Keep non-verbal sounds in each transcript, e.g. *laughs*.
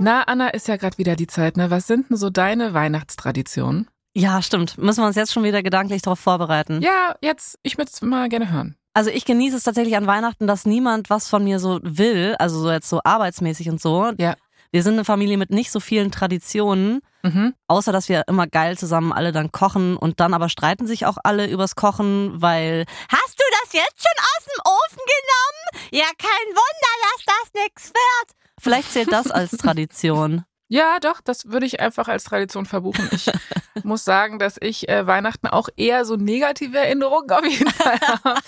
Na, Anna, ist ja gerade wieder die Zeit, ne? Was sind denn so deine Weihnachtstraditionen? Ja, stimmt. Müssen wir uns jetzt schon wieder gedanklich darauf vorbereiten. Ja, jetzt, ich würde es mal gerne hören. Also ich genieße es tatsächlich an Weihnachten, dass niemand was von mir so will, also so jetzt so arbeitsmäßig und so. Ja. Wir sind eine Familie mit nicht so vielen Traditionen, Mhm. außer dass wir immer geil zusammen alle dann kochen und dann aber streiten sich auch alle übers Kochen, weil Hast du das jetzt schon aus dem Ofen genommen? Ja, kein Wunder, dass das nix wird. Vielleicht zählt das als Tradition. *laughs* Ja, doch, das würde ich einfach als Tradition verbuchen. Ich *laughs* muss sagen, dass ich äh, Weihnachten auch eher so negative Erinnerungen auf jeden Fall *laughs* habe.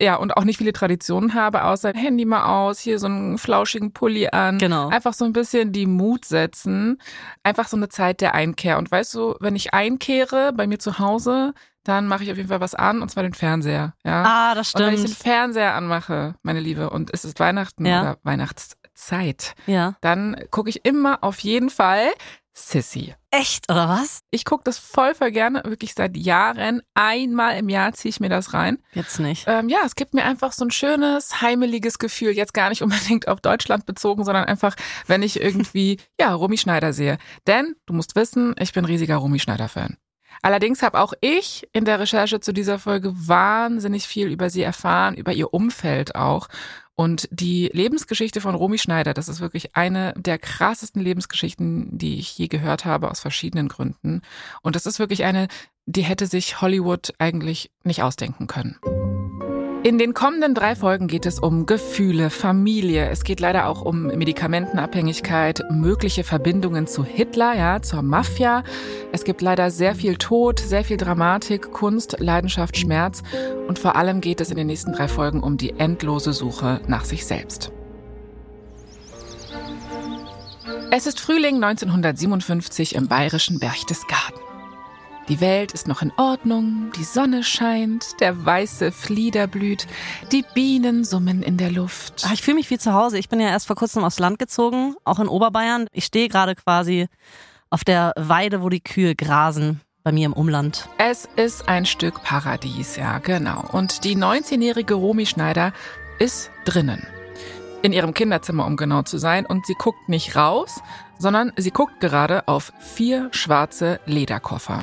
Ja, und auch nicht viele Traditionen habe, außer Handy mal aus, hier so einen flauschigen Pulli an. Genau. Einfach so ein bisschen die Mut setzen. Einfach so eine Zeit der Einkehr. Und weißt du, wenn ich einkehre bei mir zu Hause, dann mache ich auf jeden Fall was an, und zwar den Fernseher. Ja. Ah, das und wenn ich den stimmt. Fernseher anmache, meine Liebe, und es ist Weihnachten Ja. oder Weihnachtszeit, Ja. dann gucke ich immer auf jeden Fall Sissy. Echt, oder was? Ich gucke das voll, voll gerne, wirklich seit Jahren. Einmal im Jahr ziehe ich mir das rein. Jetzt nicht. Ähm, ja, es gibt mir einfach so ein schönes, heimeliges Gefühl. Jetzt gar nicht unbedingt auf Deutschland bezogen, sondern einfach, wenn ich irgendwie, *laughs* ja, Romy Schneider sehe. Denn, du musst wissen, ich bin riesiger Romy Schneider-Fan. Allerdings habe auch ich in der Recherche zu dieser Folge wahnsinnig viel über sie erfahren, über ihr Umfeld auch. Und die Lebensgeschichte von Romy Schneider, das ist wirklich eine der krassesten Lebensgeschichten, die ich je gehört habe, aus verschiedenen Gründen. Und das ist wirklich eine, die hätte sich Hollywood eigentlich nicht ausdenken können. In den kommenden drei Folgen geht es um Gefühle, Familie. Es geht leider auch um Medikamentenabhängigkeit, mögliche Verbindungen zu Hitler, ja, zur Mafia. Es gibt leider sehr viel Tod, sehr viel Dramatik, Kunst, Leidenschaft, Schmerz. Und vor allem geht es in den nächsten drei Folgen um die endlose Suche nach sich selbst. Es ist Frühling 1957 im bayerischen Berchtesgaden. Die Welt ist noch in Ordnung, die Sonne scheint, der weiße Flieder blüht, die Bienen summen in der Luft. Ah, Ich fühle mich wie zu Hause. Ich bin ja erst vor kurzem aufs Land gezogen, auch in Oberbayern. Ich stehe gerade quasi auf der Weide, wo die Kühe grasen, bei mir im Umland. Es ist ein Stück Paradies, ja, genau. Und die 19-jährige Romy Schneider ist drinnen. In ihrem Kinderzimmer, um genau zu sein. Und sie guckt nicht raus, sondern sie guckt gerade auf vier schwarze Lederkoffer.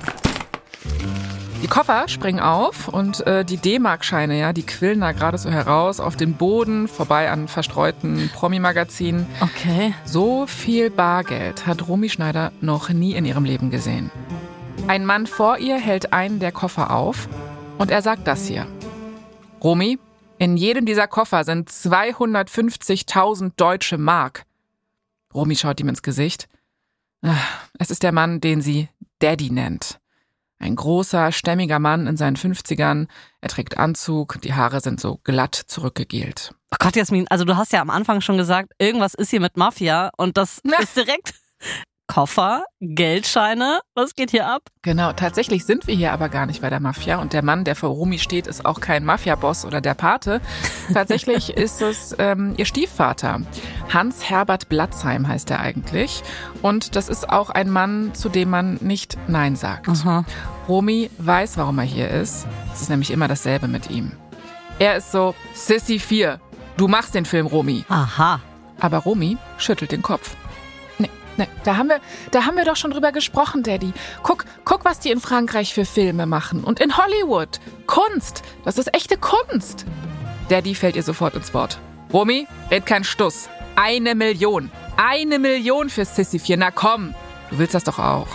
Die Koffer springen auf und äh, die D-Mark-Scheine, ja, die quillen da gerade so heraus auf den Boden, vorbei an verstreuten Promi-Magazinen. Okay. So viel Bargeld hat Romy Schneider noch nie in ihrem Leben gesehen. Ein Mann vor ihr hält einen der Koffer auf und er sagt das hier. Romy, in jedem dieser Koffer sind 250.000 deutsche Mark. Romy schaut ihm ins Gesicht. Ah, Es ist der Mann, den sie Daddy nennt. Ein großer, stämmiger Mann in seinen 50ern. Er trägt Anzug, die Haare sind so glatt zurückgegelt. Oh Gott, Jasmin, also du hast ja am Anfang schon gesagt, irgendwas ist hier mit Mafia und das Na. ist direkt Koffer, Geldscheine. Was geht hier ab? Genau, tatsächlich sind wir hier aber gar nicht bei der Mafia und der Mann, der vor Romy steht, ist auch kein Mafia-Boss oder der Pate. *laughs* Tatsächlich ist es ähm, ihr Stiefvater. Hans-Herbert Blatzheim heißt er eigentlich. Und das ist auch ein Mann, zu dem man nicht Nein sagt. Aha. Romy weiß, warum er hier ist. Es ist nämlich immer dasselbe mit ihm. Er ist so, Sissy 4, du machst den Film, Romy. Aha. Aber Romy schüttelt den Kopf. Nee, da haben wir, da haben wir doch schon drüber gesprochen, Daddy. Guck, guck, was die in Frankreich für Filme machen. Und in Hollywood. Kunst. Das ist echte Kunst. Daddy fällt ihr sofort ins Wort. Romy, red kein Stuss. Eine Million. Eine Million für Sissy 4. Na komm. Du willst das doch auch.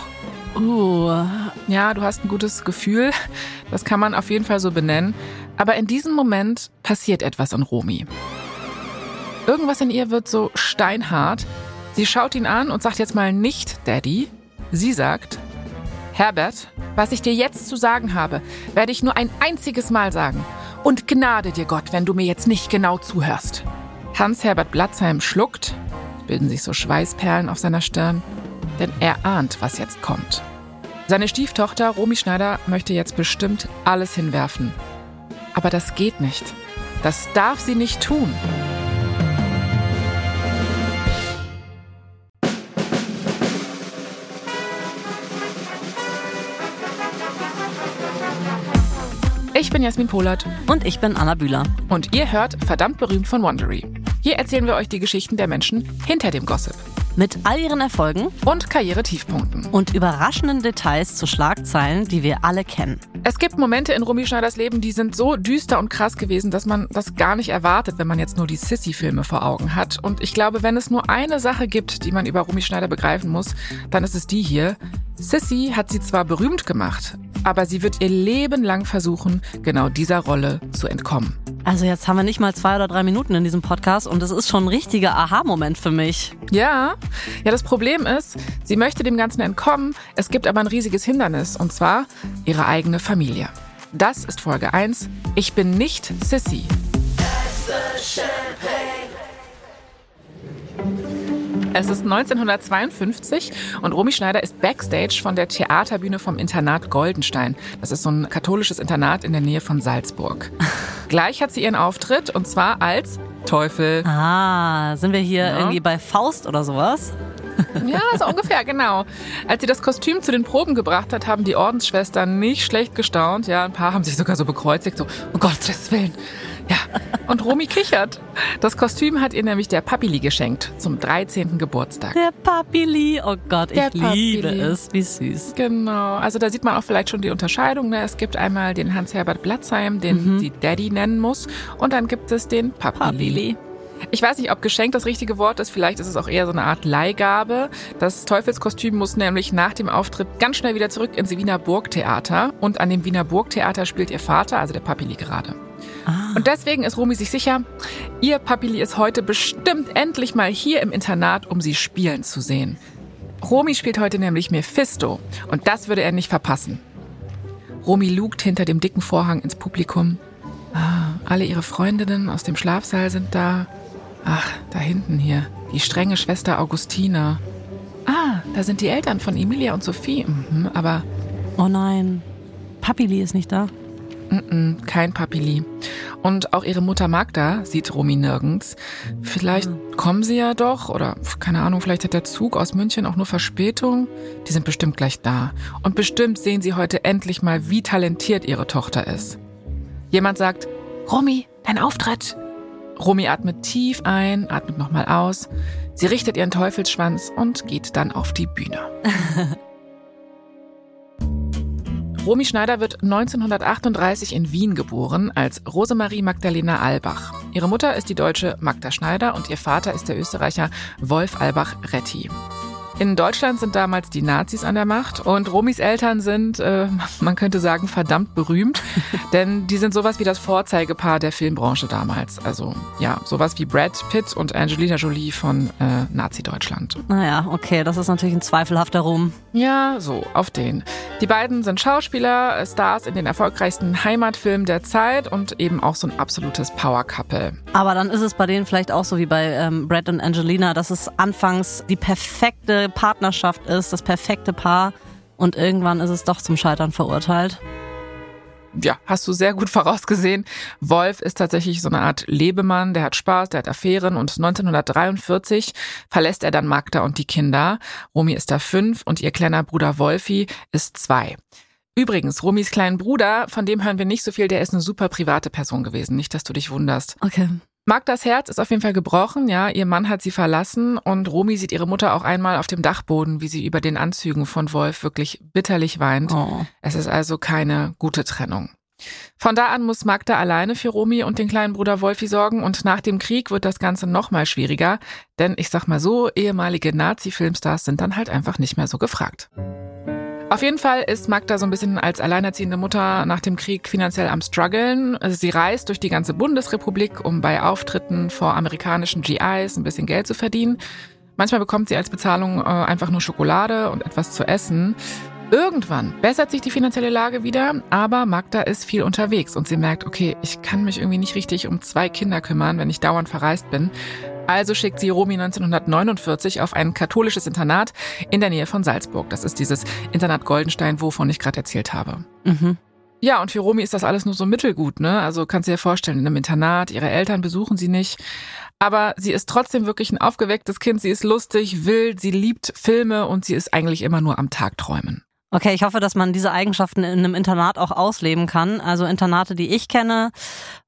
Uh. Ja, du hast ein gutes Gefühl. Das kann man auf jeden Fall so benennen. Aber in diesem Moment passiert etwas an Romy. Irgendwas in ihr wird so steinhart. Sie schaut ihn an und sagt jetzt mal nicht Daddy. Sie sagt, Herbert, was ich dir jetzt zu sagen habe, werde ich nur ein einziges Mal sagen. Und gnade dir Gott, wenn du mir jetzt nicht genau zuhörst. Hans-Herbert Blatzheim schluckt, bilden sich so Schweißperlen auf seiner Stirn, denn er ahnt, was jetzt kommt. Seine Stieftochter Romy Schneider möchte jetzt bestimmt alles hinwerfen. Aber das geht nicht. Das darf sie nicht tun. Ich bin Jasmin Polat Und ich bin Anna Bühler. und ihr hört verdammt berühmt von Wondery. Hier erzählen wir euch die Geschichten der Menschen hinter dem Gossip. Mit all ihren Erfolgen und Karrieretiefpunkten. und überraschenden Details zu Schlagzeilen, die wir alle kennen. Es gibt Momente in Romy Schneiders Leben, die sind so düster und krass gewesen, dass man das gar nicht erwartet, wenn man jetzt nur die Sissy-Filme vor Augen hat. Und ich glaube, wenn es nur eine Sache gibt, die man über Romy Schneider begreifen muss, dann ist es die hier. Sissy hat sie zwar berühmt gemacht, aber sie wird ihr Leben lang versuchen, genau dieser Rolle zu entkommen. Also jetzt haben wir nicht mal zwei oder drei Minuten in diesem Podcast und es ist schon ein richtiger Aha-Moment für mich. Ja, ja, das Problem ist, sie möchte dem Ganzen entkommen, es gibt aber ein riesiges Hindernis, und zwar ihre eigene Familie. Das ist Folge 1. Ich bin nicht Sissy. Es ist 1952 und Romy Schneider ist Backstage von der Theaterbühne vom Internat Goldenstein. Das ist so ein katholisches Internat in der Nähe von Salzburg. *laughs* Gleich hat sie ihren Auftritt und zwar als Teufel. Ah, sind wir hier Ja. irgendwie bei Faust oder sowas? *laughs* Ja, so ungefähr, genau. Als sie das Kostüm zu den Proben gebracht hat, haben die Ordensschwestern nicht schlecht gestaunt. Ja, ein paar haben sich sogar so bekreuzigt, so, um Gottes Willen. Ja, und Romy kichert. Das Kostüm hat ihr nämlich der Papili geschenkt zum 13. Geburtstag. Der Papili. Oh Gott, ich Der liebe Papili. es. Wie süß. Genau, also da sieht man auch vielleicht schon die Unterscheidung. Ne? Es gibt einmal den Hans-Herbert Blatzheim, den sie Daddy nennen muss, und dann gibt es den Papili. Papili. Ich weiß nicht, ob Geschenk das richtige Wort ist. Vielleicht ist es auch eher so eine Art Leihgabe. Das Teufelskostüm muss nämlich nach dem Auftritt ganz schnell wieder zurück ins Wiener Burgtheater. Und an dem Wiener Burgtheater spielt ihr Vater, also der Papili, gerade. Und deswegen ist Romy sich sicher, ihr Papili ist heute bestimmt endlich mal hier im Internat, um sie spielen zu sehen. Romy spielt heute nämlich Mephisto. Und das würde er nicht verpassen. Romy lugt hinter dem dicken Vorhang ins Publikum. Ah, alle ihre Freundinnen aus dem Schlafsaal sind da. Ach, da hinten hier. Die strenge Schwester Augustina. Ah, da sind die Eltern von Emilia und Sophie. Mhm, aber Oh nein. Papili ist nicht da. Mm, kein Papili. Und auch ihre Mutter Magda sieht Romy nirgends. Vielleicht kommen sie ja doch. Oder keine Ahnung, vielleicht hat der Zug aus München auch nur Verspätung. Die sind bestimmt gleich da. Und bestimmt sehen sie heute endlich mal, wie talentiert ihre Tochter ist. Jemand sagt, Romy, dein Auftritt. Romy atmet tief ein, atmet nochmal aus. Sie richtet ihren Teufelsschwanz und geht dann auf die Bühne. *laughs* Romy Schneider wird 1938 in Wien geboren als Rosemarie Magdalena Albach. Ihre Mutter ist die deutsche Magda Schneider und ihr Vater ist der Österreicher Wolf Albach-Retti. In Deutschland sind damals die Nazis an der Macht und Romys Eltern sind, äh, man könnte sagen, verdammt berühmt, *laughs* denn die sind sowas wie das Vorzeigepaar der Filmbranche damals. Also ja, sowas wie Brad Pitt und Angelina Jolie von äh, Nazi-Deutschland. Naja, okay, das ist natürlich ein zweifelhafter Ruhm. Ja, so, auf den. Die beiden sind Schauspieler, Stars in den erfolgreichsten Heimatfilmen der Zeit und eben auch so ein absolutes Power-Couple. Aber dann ist es bei denen vielleicht auch so wie bei ähm, Brad und Angelina, dass es anfangs die perfekte Partnerschaft ist, das perfekte Paar und irgendwann ist es doch zum Scheitern verurteilt. Ja, hast du sehr gut *laughs* vorausgesehen. Wolf ist tatsächlich so eine Art Lebemann, der hat Spaß, der hat Affären und 1943 verlässt er dann Magda und die Kinder. Romy ist da fünf und ihr kleiner Bruder Wolfi ist zwei. Übrigens, Romys kleinen Bruder, von dem hören wir nicht so viel, der ist eine super private Person gewesen. Nicht, dass du dich wunderst. Okay. Magdas Herz ist auf jeden Fall gebrochen, ja. Ihr Mann hat sie verlassen und Romy sieht ihre Mutter auch einmal auf dem Dachboden, wie sie über den Anzügen von Wolf wirklich bitterlich weint. Oh. Es ist also keine gute Trennung. Von da an muss Magda alleine für Romy und den kleinen Bruder Wolfi sorgen und nach dem Krieg wird das Ganze noch mal schwieriger, denn ich sag mal so, ehemalige Nazi-Filmstars sind dann halt einfach nicht mehr so gefragt. Auf jeden Fall ist Magda so ein bisschen als alleinerziehende Mutter nach dem Krieg finanziell am struggeln. Also sie reist durch die ganze Bundesrepublik, um bei Auftritten vor amerikanischen GIs ein bisschen Geld zu verdienen. Manchmal bekommt sie als Bezahlung äh, einfach nur Schokolade und etwas zu essen. Irgendwann bessert sich die finanzielle Lage wieder, aber Magda ist viel unterwegs und sie merkt, okay, ich kann mich irgendwie nicht richtig um zwei Kinder kümmern, wenn ich dauernd verreist bin. Also schickt sie Romy 1949 auf ein katholisches Internat in der Nähe von Salzburg. Das ist dieses Internat Goldenstein, wovon ich gerade erzählt habe. Mhm. Ja, und für Romy ist das alles nur so mittelgut, ne? Also kannst du dir vorstellen, in einem Internat, ihre Eltern besuchen sie nicht. Aber sie ist trotzdem wirklich ein aufgewecktes Kind. Sie ist lustig, wild, sie liebt Filme und sie ist eigentlich immer nur am Tag träumen. Okay, ich hoffe, dass man diese Eigenschaften in einem Internat auch ausleben kann. Also Internate, die ich kenne,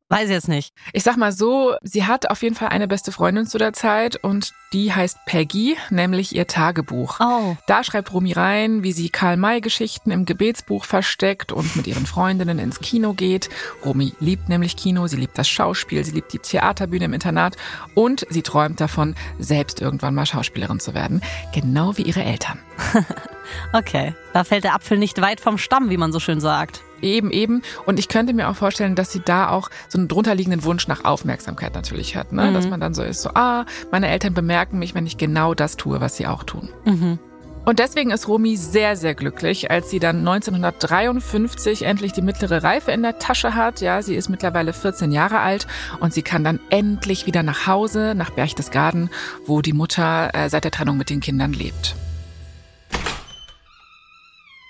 Weiß ich jetzt nicht. Ich sag mal so, sie hat auf jeden Fall eine beste Freundin zu der Zeit und die heißt Peggy, nämlich ihr Tagebuch. Oh. Da schreibt Romy rein, wie sie Karl-May-Geschichten im Gebetsbuch versteckt und mit ihren Freundinnen ins Kino geht. Romy liebt nämlich Kino, sie liebt das Schauspiel, sie liebt die Theaterbühne im Internat und sie träumt davon, selbst irgendwann mal Schauspielerin zu werden. Genau wie ihre Eltern. *laughs* Okay, da fällt der Apfel nicht weit vom Stamm, wie man so schön sagt. Eben, eben. Und ich könnte mir auch vorstellen, dass sie da auch so einen drunterliegenden Wunsch nach Aufmerksamkeit natürlich hat. Ne? Mhm. Dass man dann so ist, so, ah, meine Eltern bemerken mich, wenn ich genau das tue, was sie auch tun. Mhm. Und deswegen ist Romy sehr, sehr glücklich, als sie dann 1953 endlich die mittlere Reife in der Tasche hat. Ja, sie ist mittlerweile 14 Jahre alt und sie kann dann endlich wieder nach Hause, nach Berchtesgaden, wo die Mutter äh, seit der Trennung mit den Kindern lebt.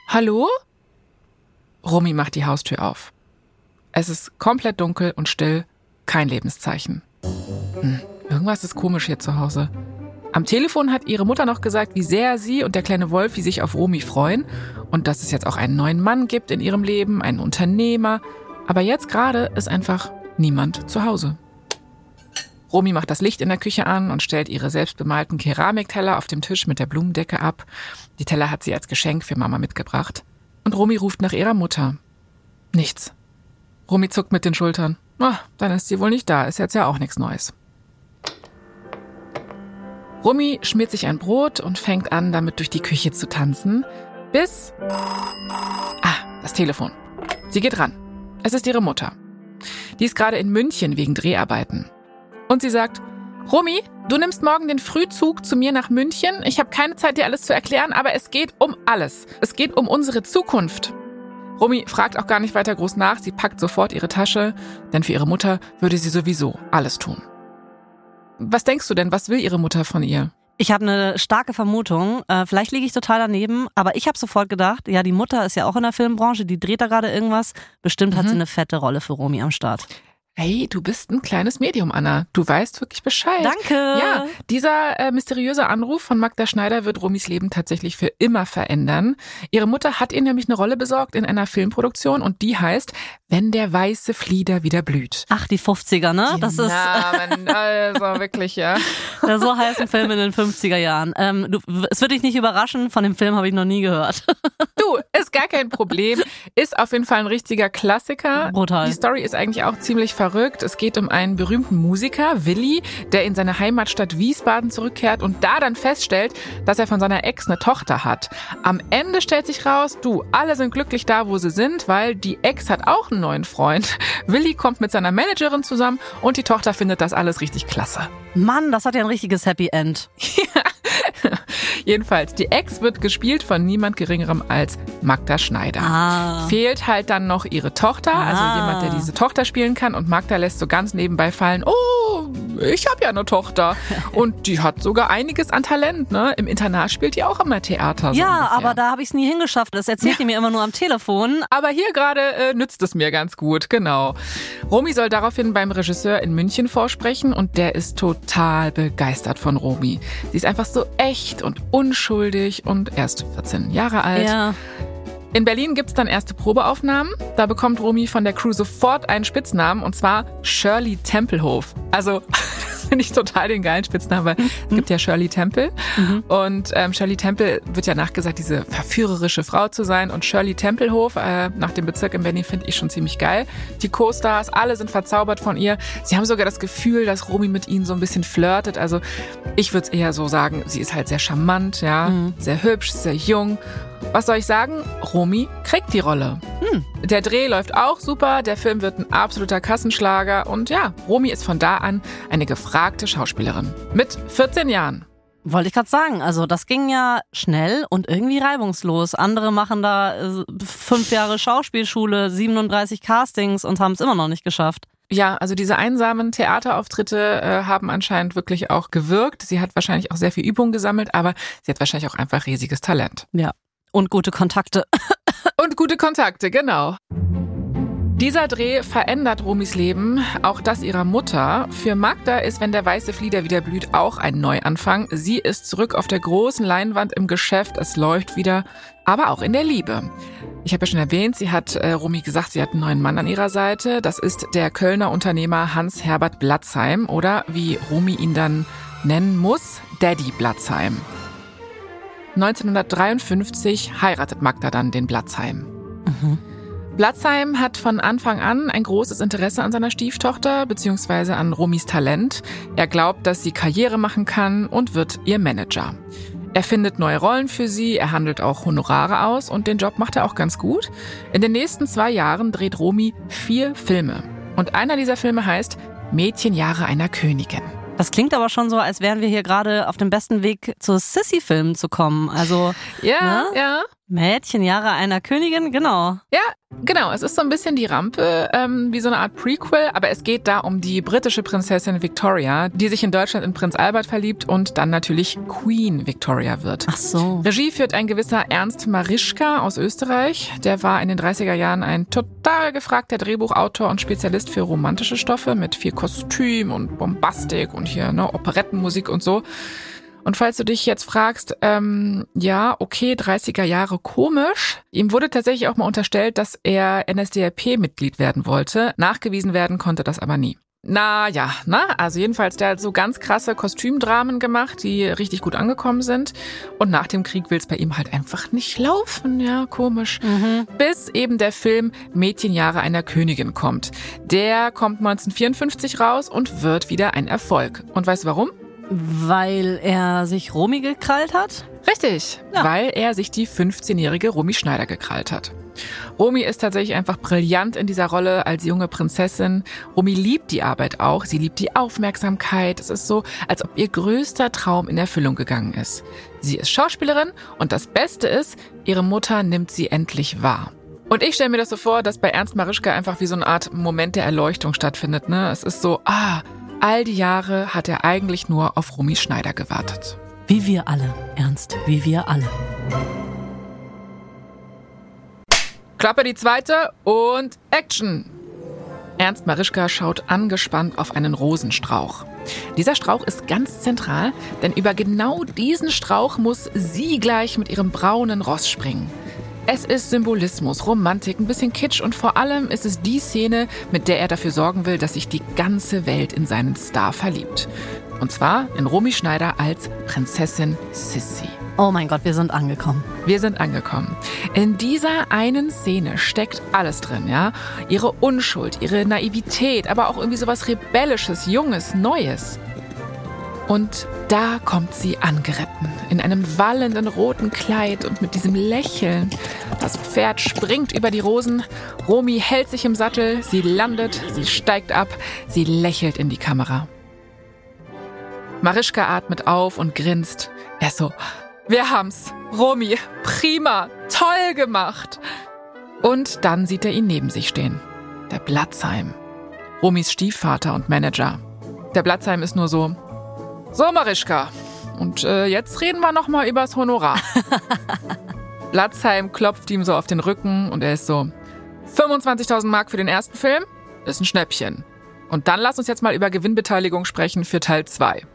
Hallo? Romy macht die Haustür auf. Es ist komplett dunkel und still, kein Lebenszeichen. Hm, irgendwas ist komisch hier zu Hause. Am Telefon hat ihre Mutter noch gesagt, wie sehr sie und der kleine Wolfi sich auf Romy freuen und dass es jetzt auch einen neuen Mann gibt in ihrem Leben, einen Unternehmer. Aber jetzt gerade ist einfach niemand zu Hause. Romy macht das Licht in der Küche an und stellt ihre selbstbemalten Keramikteller auf dem Tisch mit der Blumendecke ab. Die Teller hat sie als Geschenk für Mama mitgebracht. Und Romy ruft nach ihrer Mutter. Nichts. Romy zuckt mit den Schultern. Ah, dann ist sie wohl nicht da, ist jetzt ja auch nichts Neues. Romy schmiert sich ein Brot und fängt an, damit durch die Küche zu tanzen, bis... Ah, das Telefon. Sie geht ran. Es ist ihre Mutter. Die ist gerade in München wegen Dreharbeiten. Und sie sagt, Romy, du nimmst morgen den Frühzug zu mir nach München. Ich habe keine Zeit, dir alles zu erklären, aber es geht um alles. Es geht um unsere Zukunft. Romy fragt auch gar nicht weiter groß nach. Sie packt sofort ihre Tasche, denn für ihre Mutter würde sie sowieso alles tun. Was denkst du denn, was will ihre Mutter von ihr? Ich habe eine starke Vermutung. Äh, vielleicht liege ich total daneben, aber ich habe sofort gedacht, ja, die Mutter ist ja auch in der Filmbranche, die dreht da gerade irgendwas. Bestimmt hat Mhm. sie eine fette Rolle für Romy am Start. Hey, du bist ein kleines Medium, Anna. Du weißt wirklich Bescheid. Danke. Ja, dieser äh, mysteriöse Anruf von Magda Schneider wird Romys Leben tatsächlich für immer verändern. Ihre Mutter hat ihr nämlich eine Rolle besorgt in einer Filmproduktion und die heißt Wenn der weiße Flieder wieder blüht. Ach, die 50er, ne? Das ist Namen, also wirklich, ja. der so heiße Film in den 50er Jahren. Ähm, du, es wird dich nicht überraschen, von dem Film habe ich noch nie gehört. *laughs* Du, ist gar kein Problem. Ist auf jeden Fall ein richtiger Klassiker. Brutal. Die Story ist eigentlich auch ziemlich verrückt. Es geht um einen berühmten Musiker, Willi, der in seine Heimatstadt Wiesbaden zurückkehrt und da dann feststellt, dass er von seiner Ex eine Tochter hat. Am Ende stellt sich raus, du, alle sind glücklich da, wo sie sind, weil die Ex hat auch einen neuen Freund. *laughs* Willi kommt mit seiner Managerin zusammen und die Tochter findet das alles richtig klasse. Mann, das hat ja ein richtiges Happy End. *laughs* *laughs* Jedenfalls, die Ex wird gespielt von niemand Geringerem als Magda Schneider. Ah. Fehlt halt dann noch ihre Tochter, also Ah. jemand, der diese Tochter spielen kann. Und Magda lässt so ganz nebenbei fallen, oh, ich habe ja eine Tochter. *laughs* Und die hat sogar einiges an Talent. Ne? Im Internat spielt die auch immer Theater. So Ja, ungefähr. aber da habe ich es nie hingeschafft. Das erzählt die mir immer nur am Telefon. Aber hier gerade äh, nützt es mir ganz gut, genau. Romy soll daraufhin beim Regisseur in München vorsprechen und der ist total begeistert von Romy. Sie ist einfach so echt und unschuldig und erst 14 Jahre alt. Ja. In Berlin gibt's dann erste Probeaufnahmen. Da bekommt Romy von der Crew sofort einen Spitznamen und zwar Shirley Tempelhof. Also *laughs* finde ich total den geilen Spitznamen, weil es gibt ja Shirley Temple und ähm, Shirley Temple wird ja nachgesagt, diese verführerische Frau zu sein und Shirley Tempelhof äh, nach dem Bezirk in Berlin finde ich schon ziemlich geil. Die Co-Stars, alle sind verzaubert von ihr. Sie haben sogar das Gefühl, dass Romy mit ihnen so ein bisschen flirtet. Also ich würde es eher so sagen, sie ist halt sehr charmant, ja, sehr hübsch, sehr jung. Was soll ich sagen? Romy kriegt die Rolle. Der Dreh läuft auch super, der Film wird ein absoluter Kassenschlager und ja, Romy ist von da an eine gefragte Schauspielerin. Mit 14 Jahren. Wollte ich gerade sagen. Also das ging ja schnell und irgendwie reibungslos. Andere machen da äh, fünf Jahre Schauspielschule, 37 Castings und haben es immer noch nicht geschafft. Ja, also diese einsamen Theaterauftritte äh, haben anscheinend wirklich auch gewirkt. Sie hat wahrscheinlich auch sehr viel Übung gesammelt, aber sie hat wahrscheinlich auch einfach riesiges Talent. Ja. Und gute Kontakte. *laughs* Und gute Kontakte, genau. Dieser Dreh verändert Romis Leben, auch das ihrer Mutter. Für Magda ist, wenn der weiße Flieder wieder blüht, auch ein Neuanfang. Sie ist zurück auf der großen Leinwand im Geschäft, es läuft wieder, aber auch in der Liebe. Ich habe ja schon erwähnt, sie hat äh, Romy gesagt, sie hat einen neuen Mann an ihrer Seite. Das ist der Kölner Unternehmer Hans-Herbert Blatzheim oder wie Romy ihn dann nennen muss, Daddy Blatzheim. 1953 heiratet Magda dann den Blatzheim. Mhm. Blatzheim hat von Anfang an ein großes Interesse an seiner Stieftochter bzw. an Romis Talent. Er glaubt, dass sie Karriere machen kann und wird ihr Manager. Er findet neue Rollen für sie, er handelt auch Honorare aus und den Job macht er auch ganz gut. In den nächsten zwei Jahren dreht Romy vier Filme. Und einer dieser Filme heißt Mädchenjahre einer Königin. Das klingt aber schon so, als wären wir hier gerade auf dem besten Weg zu Sissy-Filmen zu kommen. Also ja, ne? ja. Mädchenjahre einer Königin, genau. Ja, genau. Es ist so ein bisschen die Rampe, ähm, wie so eine Art Prequel, aber es geht da um die britische Prinzessin Victoria, die sich in Deutschland in Prinz Albert verliebt und dann natürlich Queen Victoria wird. Ach so. Regie führt ein gewisser Ernst Marischka aus Österreich. Der war in den 30er Jahren ein total gefragter Drehbuchautor und Spezialist für romantische Stoffe mit viel Kostüm und Bombastik und hier ne, Operettenmusik und so. Und falls du dich jetzt fragst, ähm, ja, okay, 30er Jahre komisch. Ihm wurde tatsächlich auch mal unterstellt, dass er NSDAP-Mitglied werden wollte. Nachgewiesen werden konnte das aber nie. Na ja, ne? Also jedenfalls, der hat so ganz krasse Kostümdramen gemacht, die richtig gut angekommen sind. Und nach dem Krieg will es bei ihm halt einfach nicht laufen, ja, komisch. Mhm. Bis eben der Film Mädchenjahre einer Königin kommt. Der kommt 1954 raus und wird wieder ein Erfolg. Und weißt du warum? Weil er sich Romy gekrallt hat? Richtig, ja. weil er sich die 15-jährige Romy Schneider gekrallt hat. Romy ist tatsächlich einfach brillant in dieser Rolle als junge Prinzessin. Romy liebt die Arbeit auch, sie liebt die Aufmerksamkeit. Es ist so, als ob ihr größter Traum in Erfüllung gegangen ist. Sie ist Schauspielerin und das Beste ist, ihre Mutter nimmt sie endlich wahr. Und ich stelle mir das so vor, dass bei Ernst Marischka einfach wie so eine Art Moment der Erleuchtung stattfindet. Ne? Es ist so, ah, All die Jahre hat er eigentlich nur auf Romy Schneider gewartet. Wie wir alle, Ernst, wie wir alle. Klappe die zweite und Action! Ernst Marischka schaut angespannt auf einen Rosenstrauch. Dieser Strauch ist ganz zentral, denn über genau diesen Strauch muss sie gleich mit ihrem braunen Ross springen. Es ist Symbolismus, Romantik, ein bisschen Kitsch und vor allem ist es die Szene, mit der er dafür sorgen will, dass sich die ganze Welt in seinen Star verliebt. Und zwar in Romy Schneider als Prinzessin Sissy. Oh mein Gott, wir sind angekommen. Wir sind angekommen. In dieser einen Szene steckt alles drin, ja? Ihre Unschuld, ihre Naivität, aber auch irgendwie sowas Rebellisches, Junges, Neues. Und da kommt sie angeritten, in einem wallenden roten Kleid und mit diesem Lächeln. Das Pferd springt über die Rosen, Romy hält sich im Sattel, sie landet, sie steigt ab, sie lächelt in die Kamera. Marischka atmet auf und grinst. Er so, wir haben's. Romy, prima, toll gemacht. Und dann sieht er ihn neben sich stehen. Der Blatzheim. Romys Stiefvater und Manager. Der Blatzheim ist nur so, so, Marischka. Und äh, jetzt reden wir nochmal übers Honorar. *laughs* Latzheim klopft ihm so auf den Rücken und er ist so: 25.000 Mark für den ersten Film ist ein Schnäppchen. Und dann lass uns jetzt mal über Gewinnbeteiligung sprechen für Teil 2.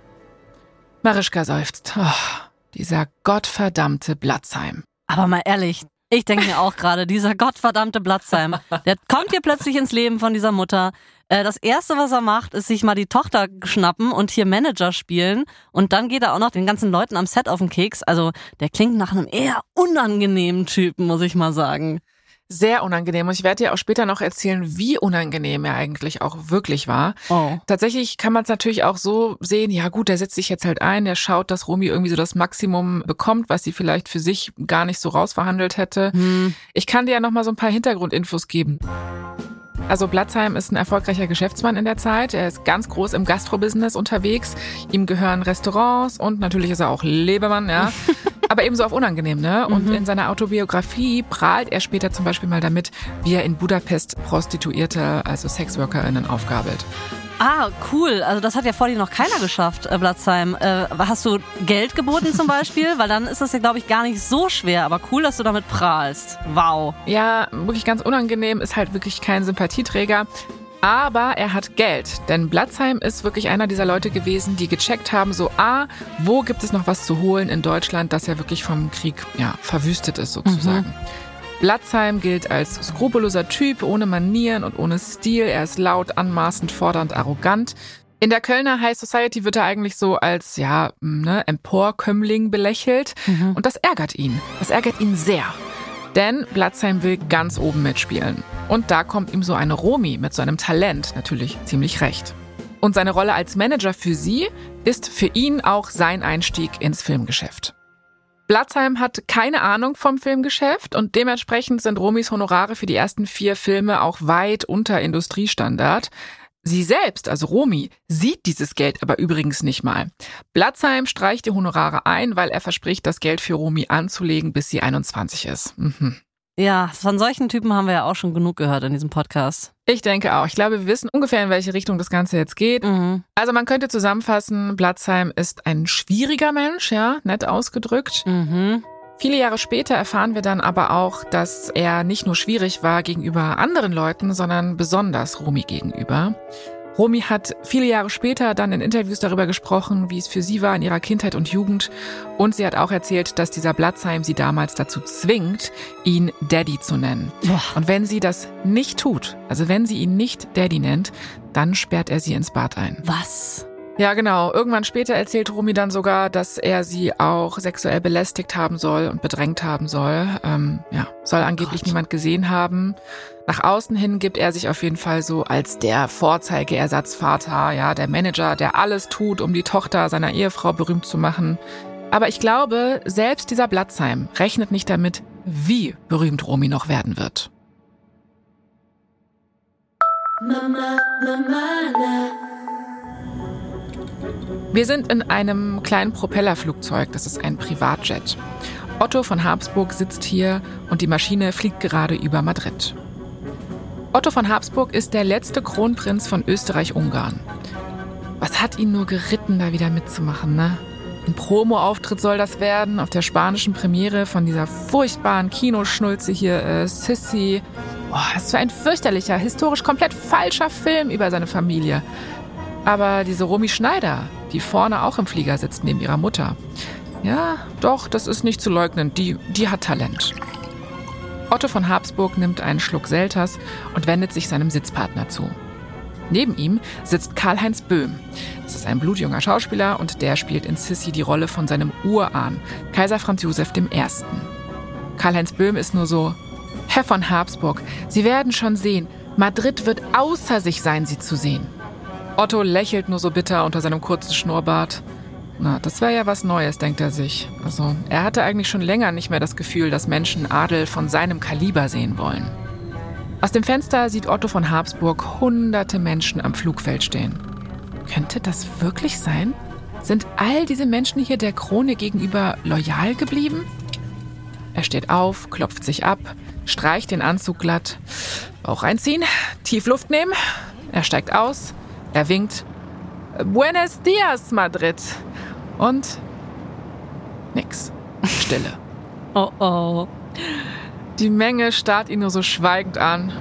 Marischka seufzt. Oh, dieser gottverdammte Blatzheim. Aber mal ehrlich, ich denke mir auch gerade, dieser gottverdammte Blatzheim, *laughs* der kommt hier plötzlich ins Leben von dieser Mutter. Äh, das erste, was er macht, ist sich mal die Tochter schnappen und hier Manager spielen. Und dann geht er auch noch den ganzen Leuten am Set auf den Keks. Also der klingt nach einem eher unangenehmen Typen, muss ich mal sagen sehr unangenehm. Und ich werde dir auch später noch erzählen, wie unangenehm er eigentlich auch wirklich war. Oh. Tatsächlich kann man es natürlich auch so sehen, ja gut, der setzt sich jetzt halt ein, der schaut, dass Romy irgendwie so das Maximum bekommt, was sie vielleicht für sich gar nicht so rausverhandelt hätte. Hm. Ich kann dir ja noch mal so ein paar Hintergrundinfos geben. Also Blatzheim ist ein erfolgreicher Geschäftsmann in der Zeit. Er ist ganz groß im Gastrobusiness unterwegs. Ihm gehören Restaurants und natürlich ist er auch Lebemann, ja. *laughs* Aber ebenso auf unangenehm, ne? Und mhm. in seiner Autobiografie prahlt er später zum Beispiel mal damit, wie er in Budapest Prostituierte, also SexworkerInnen aufgabelt. Ah, cool. Also das hat ja vor dir noch keiner geschafft, äh, Blatzheim. Äh, hast du Geld geboten zum Beispiel? Weil dann ist das ja, glaube ich, gar nicht so schwer. Aber cool, dass du damit prahlst. Wow. Ja, wirklich ganz unangenehm. Ist halt wirklich kein Sympathieträger. Aber er hat Geld, denn Blatzheim ist wirklich einer dieser Leute gewesen, die gecheckt haben, so, ah, wo gibt es noch was zu holen in Deutschland, dass er wirklich vom Krieg ja, verwüstet ist sozusagen. Mhm. Blatzheim gilt als skrupelloser Typ, ohne Manieren und ohne Stil. Er ist laut, anmaßend, fordernd, arrogant. In der Kölner High Society wird er eigentlich so als, ja, ne, Emporkömmling belächelt. Mhm. Und das ärgert ihn. Das ärgert ihn sehr. Denn Blatzheim will ganz oben mitspielen. Und da kommt ihm so eine Romi mit so einem Talent natürlich ziemlich recht. Und seine Rolle als Manager für sie ist für ihn auch sein Einstieg ins Filmgeschäft. Blatzheim hat keine Ahnung vom Filmgeschäft und dementsprechend sind Romis Honorare für die ersten vier Filme auch weit unter Industriestandard. Sie selbst, also Romy, sieht dieses Geld aber übrigens nicht mal. Blatzheim streicht die Honorare ein, weil er verspricht, das Geld für Romy anzulegen, bis sie 21 ist. Mhm. Ja, von solchen Typen haben wir ja auch schon genug gehört in diesem Podcast. Ich denke auch. Ich glaube, wir wissen ungefähr, in welche Richtung das Ganze jetzt geht. Mhm. Also man könnte zusammenfassen, Blatzheim ist ein schwieriger Mensch, ja, nett ausgedrückt. Mhm. Viele Jahre später erfahren wir dann aber auch, dass er nicht nur schwierig war gegenüber anderen Leuten, sondern besonders Romy gegenüber. Romy hat viele Jahre später dann in Interviews darüber gesprochen, wie es für sie war in ihrer Kindheit und Jugend. Und sie hat auch erzählt, dass dieser Blatzheim sie damals dazu zwingt, ihn Daddy zu nennen. Und wenn sie das nicht tut, also wenn sie ihn nicht Daddy nennt, dann sperrt er sie ins Bad ein. Was? Ja, genau. Irgendwann später erzählt Romy dann sogar, dass er sie auch sexuell belästigt haben soll und bedrängt haben soll. Ähm, ja, soll angeblich Gott. niemand gesehen haben. Nach außen hin gibt er sich auf jeden Fall so als der Vorzeigeersatzvater, ja, der Manager, der alles tut, um die Tochter seiner Ehefrau berühmt zu machen. Aber ich glaube, selbst dieser Blatzheim rechnet nicht damit, wie berühmt Romy noch werden wird. Wir sind in einem kleinen Propellerflugzeug, das ist ein Privatjet. Otto von Habsburg sitzt hier und die Maschine fliegt gerade über Madrid. Otto von Habsburg ist der letzte Kronprinz von Österreich-Ungarn. Was hat ihn nur geritten, da wieder mitzumachen, ne? Ein Promo-Auftritt soll das werden auf der spanischen Premiere von dieser furchtbaren Kinoschnulze hier, äh, Sissy. Boah, das war ein fürchterlicher, historisch komplett falscher Film über seine Familie. Aber diese Romy Schneider, die vorne auch im Flieger sitzt neben ihrer Mutter. Ja, doch, das ist nicht zu leugnen, die, die hat Talent. Otto von Habsburg nimmt einen Schluck Selters und wendet sich seinem Sitzpartner zu. Neben ihm sitzt Karl-Heinz Böhm. Das ist ein blutjunger Schauspieler und der spielt in Sissy die Rolle von seinem Urahn, Kaiser Franz Josef I. Karl-Heinz Böhm ist nur so, Herr von Habsburg, Sie werden schon sehen, Madrid wird außer sich sein, Sie zu sehen. Otto lächelt nur so bitter unter seinem kurzen Schnurrbart. Na, das wäre ja was Neues, denkt er sich. Also, er hatte eigentlich schon länger nicht mehr das Gefühl, dass Menschen Adel von seinem Kaliber sehen wollen. Aus dem Fenster sieht Otto von Habsburg hunderte Menschen am Flugfeld stehen. Könnte das wirklich sein? Sind all diese Menschen hier der Krone gegenüber loyal geblieben? Er steht auf, klopft sich ab, streicht den Anzug glatt. Bauch einziehen, tief Luft nehmen. Er steigt aus, er winkt. Buenos dias, Madrid. Und nix. Stille. *laughs* oh oh. Die Menge starrt ihn nur so schweigend an.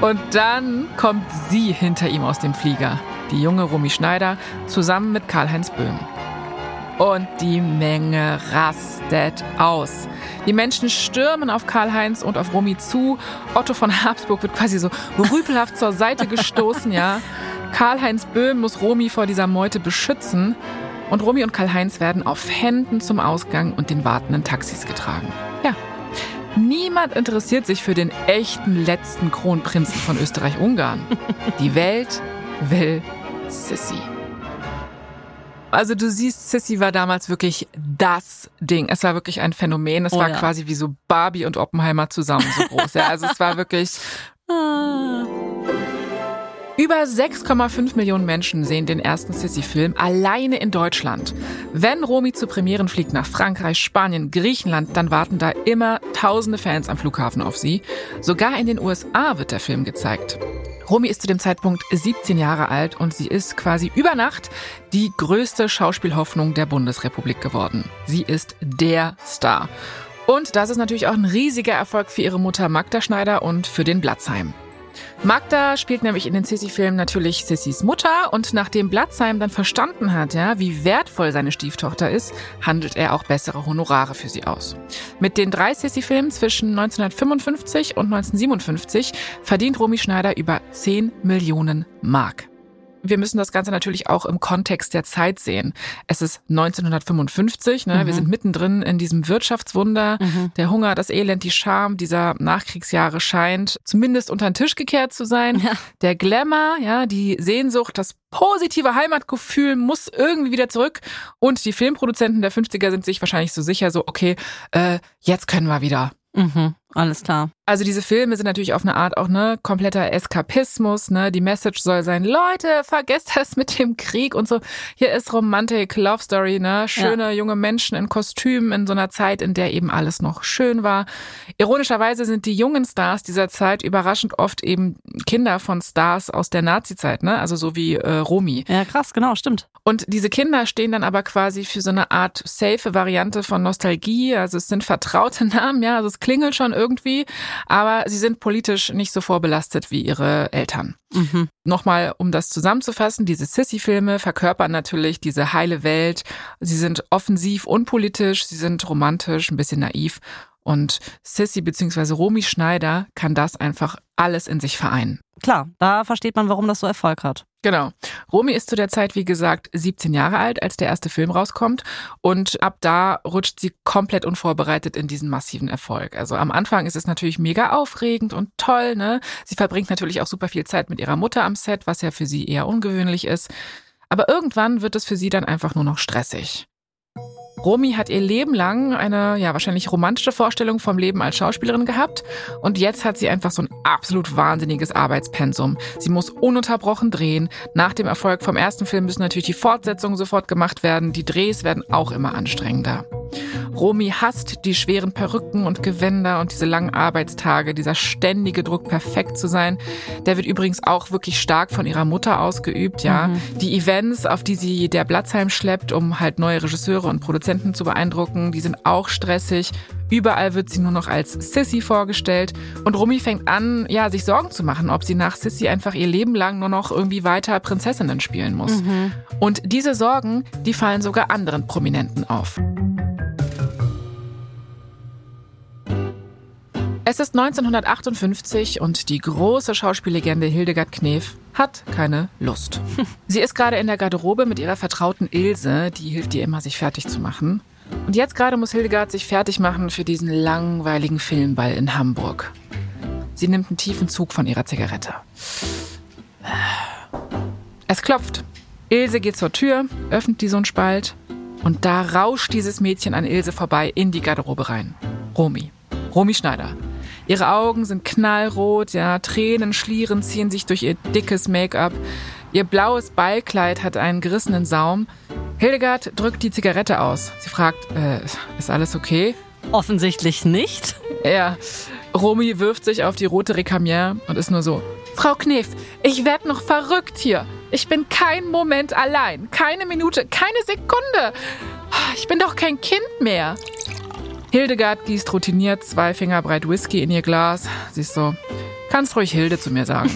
Und dann kommt sie hinter ihm aus dem Flieger, die junge Romy Schneider, zusammen mit Karl-Heinz Böhm. Und die Menge rastet aus. Die Menschen stürmen auf Karl-Heinz und auf Romy zu. Otto von Habsburg wird quasi so rüpelhaft zur Seite *laughs* gestoßen, ja. Karl-Heinz Böhm muss Romy vor dieser Meute beschützen. Und Romy und Karl-Heinz werden auf Händen zum Ausgang und den wartenden Taxis getragen. Ja. Niemand interessiert sich für den echten letzten Kronprinzen von Österreich-Ungarn. *laughs* Die Welt will Sissy. Also du siehst, Sissy war damals wirklich das Ding. Es war wirklich ein Phänomen. Es oh, war ja. quasi wie so Barbie und Oppenheimer zusammen so groß. ja, also es war wirklich. *laughs* *laughs* Über 6,5 Millionen Menschen sehen den ersten Sissy-Film alleine in Deutschland. Wenn Romy zu Premieren fliegt nach Frankreich, Spanien, Griechenland, dann warten da immer tausende Fans am Flughafen auf sie. Sogar in den USA wird der Film gezeigt. Romy ist zu dem Zeitpunkt 17 Jahre alt und sie ist quasi über Nacht die größte Schauspielhoffnung der Bundesrepublik geworden. Sie ist der Star. Und das ist natürlich auch ein riesiger Erfolg für ihre Mutter Magda Schneider und für den Blatzheim. Magda spielt nämlich in den Sissy-Filmen natürlich Sissys Mutter und nachdem Blatzheim dann verstanden hat, ja, wie wertvoll seine Stieftochter ist, handelt er auch bessere Honorare für sie aus. Mit den drei Sissy-Filmen zwischen 1955 und 1957 verdient Romy Schneider über 10 Millionen Mark wir müssen das Ganze natürlich auch im Kontext der Zeit sehen. Es ist 1955, ne? Mhm. wir sind mittendrin in diesem Wirtschaftswunder. Mhm. Der Hunger, das Elend, die Scham dieser Nachkriegsjahre scheint zumindest unter den Tisch gekehrt zu sein. Ja. Der Glamour, ja, die Sehnsucht, das positive Heimatgefühl muss irgendwie wieder zurück. Und die Filmproduzenten der 50er sind sich wahrscheinlich so sicher, so, okay, äh, jetzt können wir wieder. Mhm, alles klar. Also diese Filme sind natürlich auf eine Art auch ne kompletter Eskapismus, ne? Die Message soll sein, Leute, vergesst das mit dem Krieg und so. Hier ist Romantik, Love Story, ne? Schöne ja. junge Menschen in Kostümen in so einer Zeit, in der eben alles noch schön war. Ironischerweise sind die jungen Stars dieser Zeit überraschend oft eben Kinder von Stars aus der Nazi-Zeit, ne? Also so wie äh, Romy. Ja, krass, genau, stimmt. Und diese Kinder stehen dann aber quasi für so eine Art safe Variante von Nostalgie. Also es sind vertraute *laughs* Namen, ja, also es klingelt schon irgendwie aber sie sind politisch nicht so vorbelastet wie ihre Eltern. Mhm. Nochmal, um das zusammenzufassen, diese Sissy-Filme verkörpern natürlich diese heile Welt. Sie sind offensiv unpolitisch, sie sind romantisch, ein bisschen naiv. Und Sissy bzw. Romy Schneider kann das einfach alles in sich vereinen. Klar, da versteht man, warum das so Erfolg hat. Genau. Romy ist zu der Zeit, wie gesagt, 17 Jahre alt, als der erste Film rauskommt. Und ab da rutscht sie komplett unvorbereitet in diesen massiven Erfolg. Also am Anfang ist es natürlich mega aufregend und toll, ne? Sie verbringt natürlich auch super viel Zeit mit ihrer Mutter am Set, was ja für sie eher ungewöhnlich ist. Aber irgendwann wird es für sie dann einfach nur noch stressig. Romy hat ihr Leben lang eine, ja, wahrscheinlich romantische Vorstellung vom Leben als Schauspielerin gehabt. Und jetzt hat sie einfach so ein absolut wahnsinniges Arbeitspensum. Sie muss ununterbrochen drehen. Nach dem Erfolg vom ersten Film müssen natürlich die Fortsetzungen sofort gemacht werden. Die Drehs werden auch immer anstrengender. Romy hasst die schweren Perücken und Gewänder und diese langen Arbeitstage, dieser ständige Druck, perfekt zu sein. Der wird übrigens auch wirklich stark von ihrer Mutter ausgeübt, ja. Mhm. Die Events, auf die sie der Blatzheim schleppt, um halt neue Regisseure und Produzenten zu beeindrucken, die sind auch stressig. Überall wird sie nur noch als Sissy vorgestellt und Romy fängt an, ja, sich Sorgen zu machen, ob sie nach Sissy einfach ihr Leben lang nur noch irgendwie weiter Prinzessinnen spielen muss. Mhm. Und diese Sorgen, die fallen sogar anderen Prominenten auf. Es ist 1958 und die große Schauspiellegende Hildegard Knef hat keine Lust. *laughs* Sie ist gerade in der Garderobe mit ihrer vertrauten Ilse, die hilft ihr immer, sich fertig zu machen. Und jetzt gerade muss Hildegard sich fertig machen für diesen langweiligen Filmball in Hamburg. Sie nimmt einen tiefen Zug von ihrer Zigarette. Es klopft. Ilse geht zur Tür, öffnet die so einen Spalt und da rauscht dieses Mädchen an Ilse vorbei in die Garderobe rein. Romy. Romy Schneider. Ihre Augen sind knallrot, ja, Tränen schlieren ziehen sich durch ihr dickes Make-up. Ihr blaues Ballkleid hat einen gerissenen Saum. Hildegard drückt die Zigarette aus. Sie fragt, äh, ist alles okay? Offensichtlich nicht. Ja. Romy wirft sich auf die rote Recamier und ist nur so, Frau Knef, ich werd noch verrückt hier. Ich bin kein Moment allein. Keine Minute, keine Sekunde. Ich bin doch kein Kind mehr. Hildegard gießt routiniert zwei Finger breit Whisky in ihr Glas. Sie ist so, kannst ruhig Hilde zu mir sagen.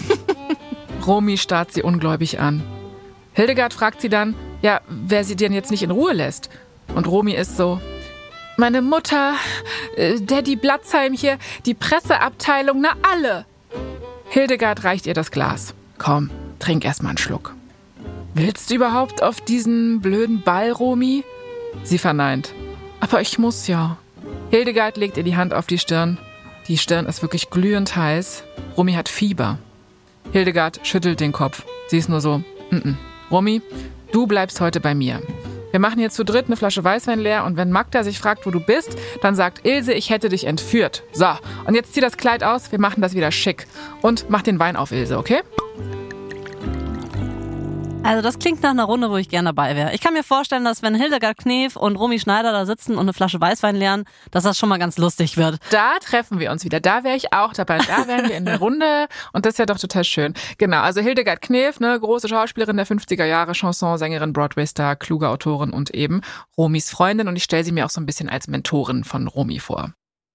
*laughs* Romy starrt sie ungläubig an. Hildegard fragt sie dann, ja, wer sie denn jetzt nicht in Ruhe lässt. Und Romy ist so, meine Mutter, äh, Daddy Blatzheim hier, die Presseabteilung, na alle. Hildegard reicht ihr das Glas. Komm, trink erst mal einen Schluck. Willst du überhaupt auf diesen blöden Ball, Romy? Sie verneint. Aber ich muss ja. Hildegard legt ihr die Hand auf die Stirn. Die Stirn ist wirklich glühend heiß. Rumi hat Fieber. Hildegard schüttelt den Kopf. Sie ist nur so, mm -mm. Rumi, du bleibst heute bei mir. Wir machen jetzt zu dritt eine Flasche Weißwein leer und wenn Magda sich fragt, wo du bist, dann sagt Ilse, ich hätte dich entführt. So, und jetzt zieh das Kleid aus, wir machen das wieder schick. Und mach den Wein auf, Ilse, okay? Also das klingt nach einer Runde, wo ich gerne dabei wäre. Ich kann mir vorstellen, dass wenn Hildegard Knef und Romy Schneider da sitzen und eine Flasche Weißwein lernen, dass das schon mal ganz lustig wird. Da treffen wir uns wieder. Da wäre ich auch dabei. Da wären wir in der *laughs* Runde und das ist ja doch total schön. Genau, also Hildegard Knef, ne, große Schauspielerin der 50er Jahre, Chansonsängerin, Broadway-Star, kluge Autorin und eben Romys Freundin und ich stelle sie mir auch so ein bisschen als Mentorin von Romy vor.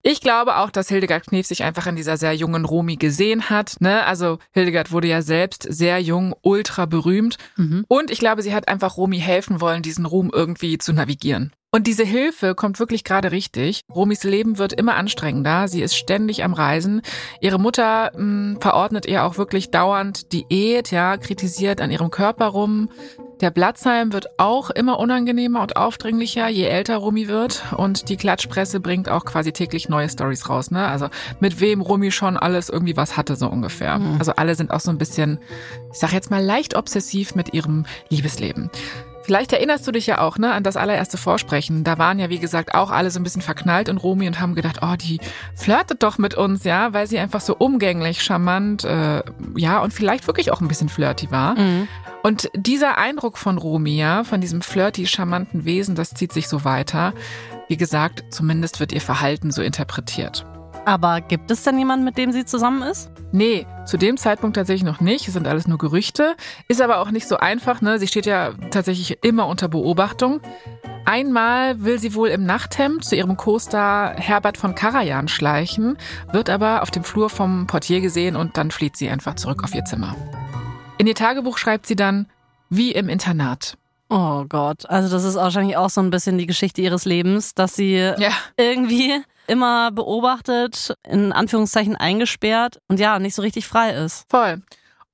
Ich glaube auch, dass Hildegard Knef sich einfach in dieser sehr jungen Romy gesehen hat. Ne? Also Hildegard wurde ja selbst sehr jung, ultra berühmt. Mhm. Und ich glaube, sie hat einfach Romy helfen wollen, diesen Ruhm irgendwie zu navigieren. Und diese Hilfe kommt wirklich gerade richtig. Romis Leben wird immer anstrengender. Sie ist ständig am Reisen. Ihre Mutter mh, hm, verordnet ihr auch wirklich dauernd Diät, ja, kritisiert an ihrem Körper rum. Der Blatzheim wird auch immer unangenehmer und aufdringlicher, je älter Rumi wird. Und die Klatschpresse bringt auch quasi täglich neue Stories raus. Ne? Also mit wem Rumi schon alles irgendwie was hatte, so ungefähr. Mhm. Also alle sind auch so ein bisschen, ich sag jetzt mal, leicht obsessiv mit ihrem Liebesleben. Vielleicht erinnerst du dich ja auch ne, an das allererste Vorsprechen. Da waren ja, wie gesagt, auch alle so ein bisschen verknallt in Romy und haben gedacht, oh, die flirtet doch mit uns, ja, weil sie einfach so umgänglich, charmant, äh, ja, und vielleicht wirklich auch ein bisschen flirty war. Mhm. Und dieser Eindruck von Romy, ja, von diesem flirty, charmanten Wesen, das zieht sich so weiter. Wie gesagt, zumindest wird ihr Verhalten so interpretiert. Aber gibt es denn jemanden, mit dem sie zusammen ist? Nee, zu dem Zeitpunkt tatsächlich noch nicht. Es sind alles nur Gerüchte. Ist aber auch nicht so einfach. Ne? Sie steht ja tatsächlich immer unter Beobachtung. Einmal will sie wohl im Nachthemd zu ihrem Co-Star Herbert von Karajan schleichen, wird aber auf dem Flur vom Portier gesehen und dann flieht sie einfach zurück auf ihr Zimmer. In ihr Tagebuch schreibt sie dann, wie im Internat. Oh Gott, also das ist wahrscheinlich auch so ein bisschen die Geschichte ihres Lebens, dass sie ja. irgendwie immer beobachtet, in Anführungszeichen eingesperrt und ja, nicht so richtig frei ist. Voll.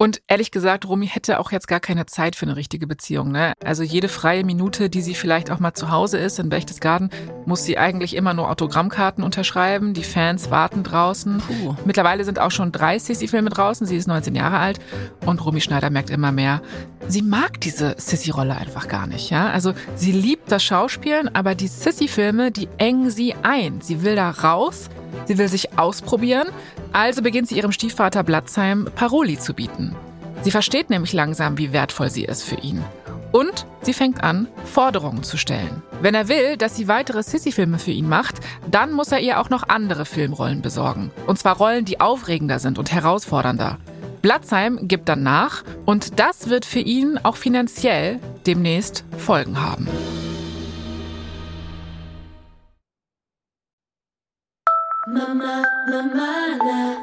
Und ehrlich gesagt, Romy hätte auch jetzt gar keine Zeit für eine richtige Beziehung. Ne? Also jede freie Minute, die sie vielleicht auch mal zu Hause ist in Berchtesgaden, muss sie eigentlich immer nur Autogrammkarten unterschreiben. Die Fans warten draußen. Puh. Mittlerweile sind auch schon 30 Sissy-Filme draußen. Sie ist 19 Jahre alt und Romy Schneider merkt immer mehr, sie mag diese Sissy-Rolle einfach gar nicht. Ja? Also sie liebt das Schauspielen, aber die Sissy-Filme, die engen sie ein. Sie will da raus. Sie will sich ausprobieren, also beginnt sie ihrem Stiefvater Blatzheim Paroli zu bieten. Sie versteht nämlich langsam, wie wertvoll sie ist für ihn. Und sie fängt an, Forderungen zu stellen. Wenn er will, dass sie weitere Sissy-Filme für ihn macht, dann muss er ihr auch noch andere Filmrollen besorgen. Und zwar Rollen, die aufregender sind und herausfordernder. Blatzheim gibt dann nach und das wird für ihn auch finanziell demnächst Folgen haben. Mama, Mama,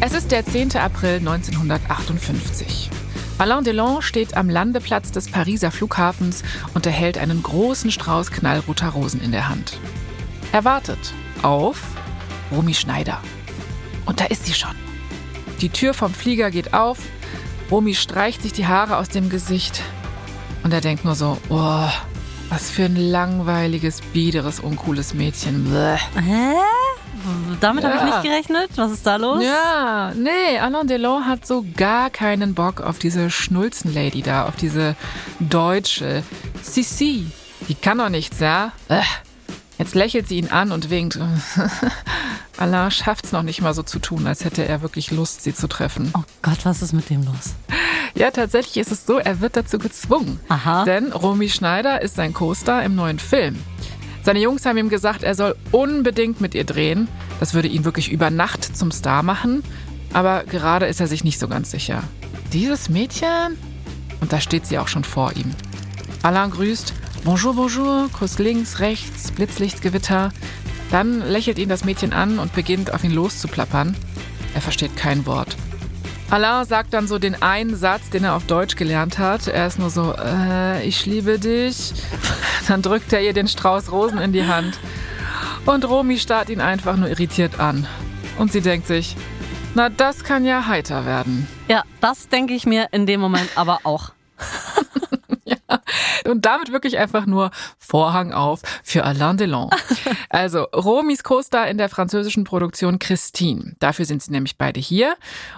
es ist der 10. April 1958. Alain Delon steht am Landeplatz des Pariser Flughafens und erhält einen großen Strauß knallroter Rosen in der Hand. Er wartet auf Romy Schneider. Und da ist sie schon. Die Tür vom Flieger geht auf. Romy streicht sich die Haare aus dem Gesicht. Und er denkt nur so, oh, was für ein langweiliges, biederes, uncooles Mädchen. Bleh. Hä? Damit ja. habe ich nicht gerechnet. Was ist da los? Ja, nee, Alain Delon hat so gar keinen Bock auf diese Schnulzen-Lady da, auf diese deutsche. Sissi, die kann doch nichts, ja? Jetzt lächelt sie ihn an und winkt. *laughs* Alain schafft es noch nicht mal so zu tun, als hätte er wirklich Lust, sie zu treffen. Oh Gott, was ist mit dem los? Ja, tatsächlich ist es so, er wird dazu gezwungen. Aha. Denn Romy Schneider ist sein Co-Star im neuen Film. Seine Jungs haben ihm gesagt, er soll unbedingt mit ihr drehen. Das würde ihn wirklich über Nacht zum Star machen. Aber gerade ist er sich nicht so ganz sicher. Dieses Mädchen? Und da steht sie auch schon vor ihm. Alain grüßt. Bonjour, bonjour. Kuss links, rechts, Blitzlichtgewitter. Dann lächelt ihn das Mädchen an und beginnt auf ihn loszuplappern. Er versteht kein Wort. Alain sagt dann so den einen Satz, den er auf Deutsch gelernt hat. Er ist nur so, äh, ich liebe dich. *laughs* Dann drückt er ihr den Strauß Rosen in die Hand. Und Romy starrt ihn einfach nur irritiert an. Und sie denkt sich, na, das kann ja heiter werden. Ja, das denke ich mir in dem Moment aber auch. *laughs* Und damit wirklich einfach nur Vorhang auf für Alain Delon. *laughs* Also Romis Co-Star in der französischen Produktion Christine. Dafür sind sie nämlich beide hier.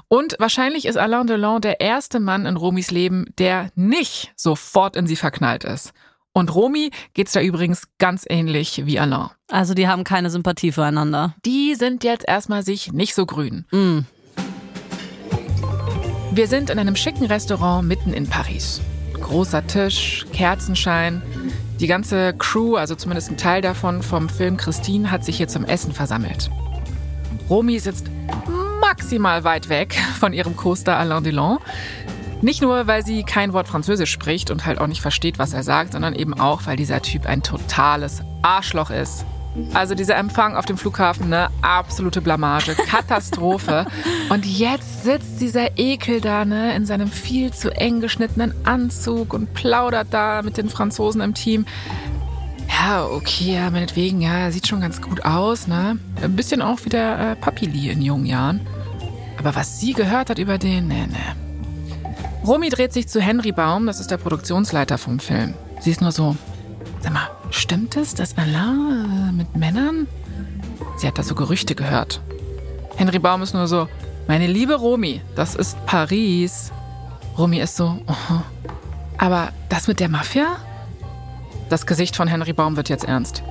Und wahrscheinlich ist Alain Delon der erste Mann in Romis Leben, der nicht sofort in sie verknallt ist. Und Romy geht's da übrigens ganz ähnlich wie Alain. Also die haben keine Sympathie füreinander. Die sind jetzt erstmal sich nicht so grün. Mm. Wir sind in einem schicken Restaurant mitten in Paris. Großer Tisch, Kerzenschein. Die ganze Crew, also zumindest ein Teil davon vom Film Christine, hat sich hier zum Essen versammelt. Romy sitzt maximal weit weg von ihrem Co-Star Alain Delon. Nicht nur, weil sie kein Wort Französisch spricht und halt auch nicht versteht, was er sagt, sondern eben auch, weil dieser Typ ein totales Arschloch ist. Also dieser Empfang auf dem Flughafen, ne, absolute Blamage, Katastrophe. *laughs* und jetzt sitzt dieser Ekel da, ne, in seinem viel zu eng geschnittenen Anzug und plaudert da mit den Franzosen im Team. Ja, okay, ja, meinetwegen, ja, er sieht schon ganz gut aus, ne? Ein bisschen auch wie der äh, Papili in jungen Jahren. Aber was sie gehört hat über den, ne, ne. Romy dreht sich zu Henry Baum, das ist der Produktionsleiter vom Film. Sie ist nur so, sag mal, stimmt es, dass Alain äh, mit Männern? Sie hat da so Gerüchte gehört. Henry Baum ist nur so, meine liebe Romy, das ist Paris. Romy ist so, oh, aber das mit der Mafia? Das Gesicht von Henry Baum wird jetzt ernst.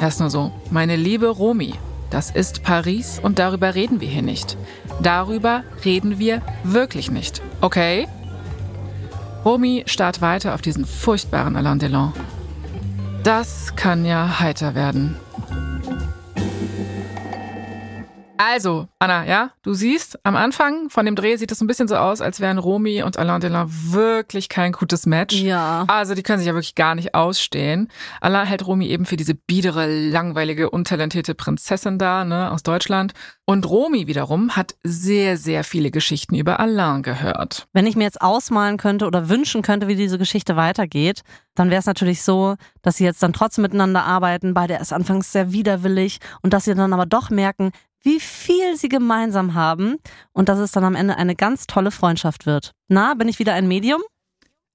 Er ist nur so, meine liebe Romy, das ist Paris und darüber reden wir hier nicht. Darüber reden wir wirklich nicht. Okay? Romy starrt weiter auf diesen furchtbaren Alain Delon. Das kann ja heiter werden. Also, Anna, ja, du siehst, am Anfang von dem Dreh sieht es ein bisschen so aus, als wären Romy und Alain Delon wirklich kein gutes Match. Ja. Also, die können sich ja wirklich gar nicht ausstehen. Alain hält Romy eben für diese biedere, langweilige, untalentierte Prinzessin da, ne, aus Deutschland. Und Romy wiederum hat sehr, sehr viele Geschichten über Alain gehört. Wenn ich mir jetzt ausmalen könnte oder wünschen könnte, wie diese Geschichte weitergeht, dann wäre es natürlich so, dass sie jetzt dann trotzdem miteinander arbeiten, beide erst anfangs sehr widerwillig und dass sie dann aber doch merken, wie viel sie gemeinsam haben und dass es dann am Ende eine ganz tolle Freundschaft wird. Na, bin ich wieder ein Medium?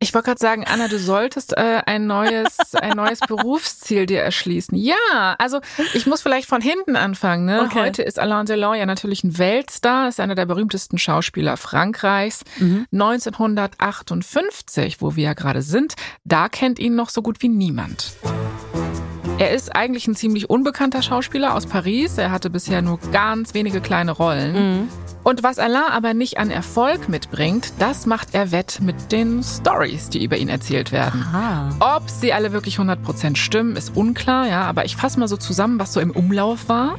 Ich wollte gerade sagen, Anna, du solltest äh, ein neues, ein neues *laughs* Berufsziel dir erschließen. Ja, also ich muss vielleicht von hinten anfangen. Ne? Okay. Heute ist Alain Delon ja natürlich ein Weltstar, ist einer der berühmtesten Schauspieler Frankreichs. Mhm. 1958, wo wir ja gerade sind, da kennt ihn noch so gut wie niemand. Er ist eigentlich ein ziemlich unbekannter Schauspieler aus Paris. Er hatte bisher nur ganz wenige kleine Rollen. Mhm. Und was Alain aber nicht an Erfolg mitbringt, das macht er wett mit den Stories, die über ihn erzählt werden. Aha. Ob sie alle wirklich 100% stimmen, ist unklar, ja, aber ich fasse mal so zusammen, was so im Umlauf war.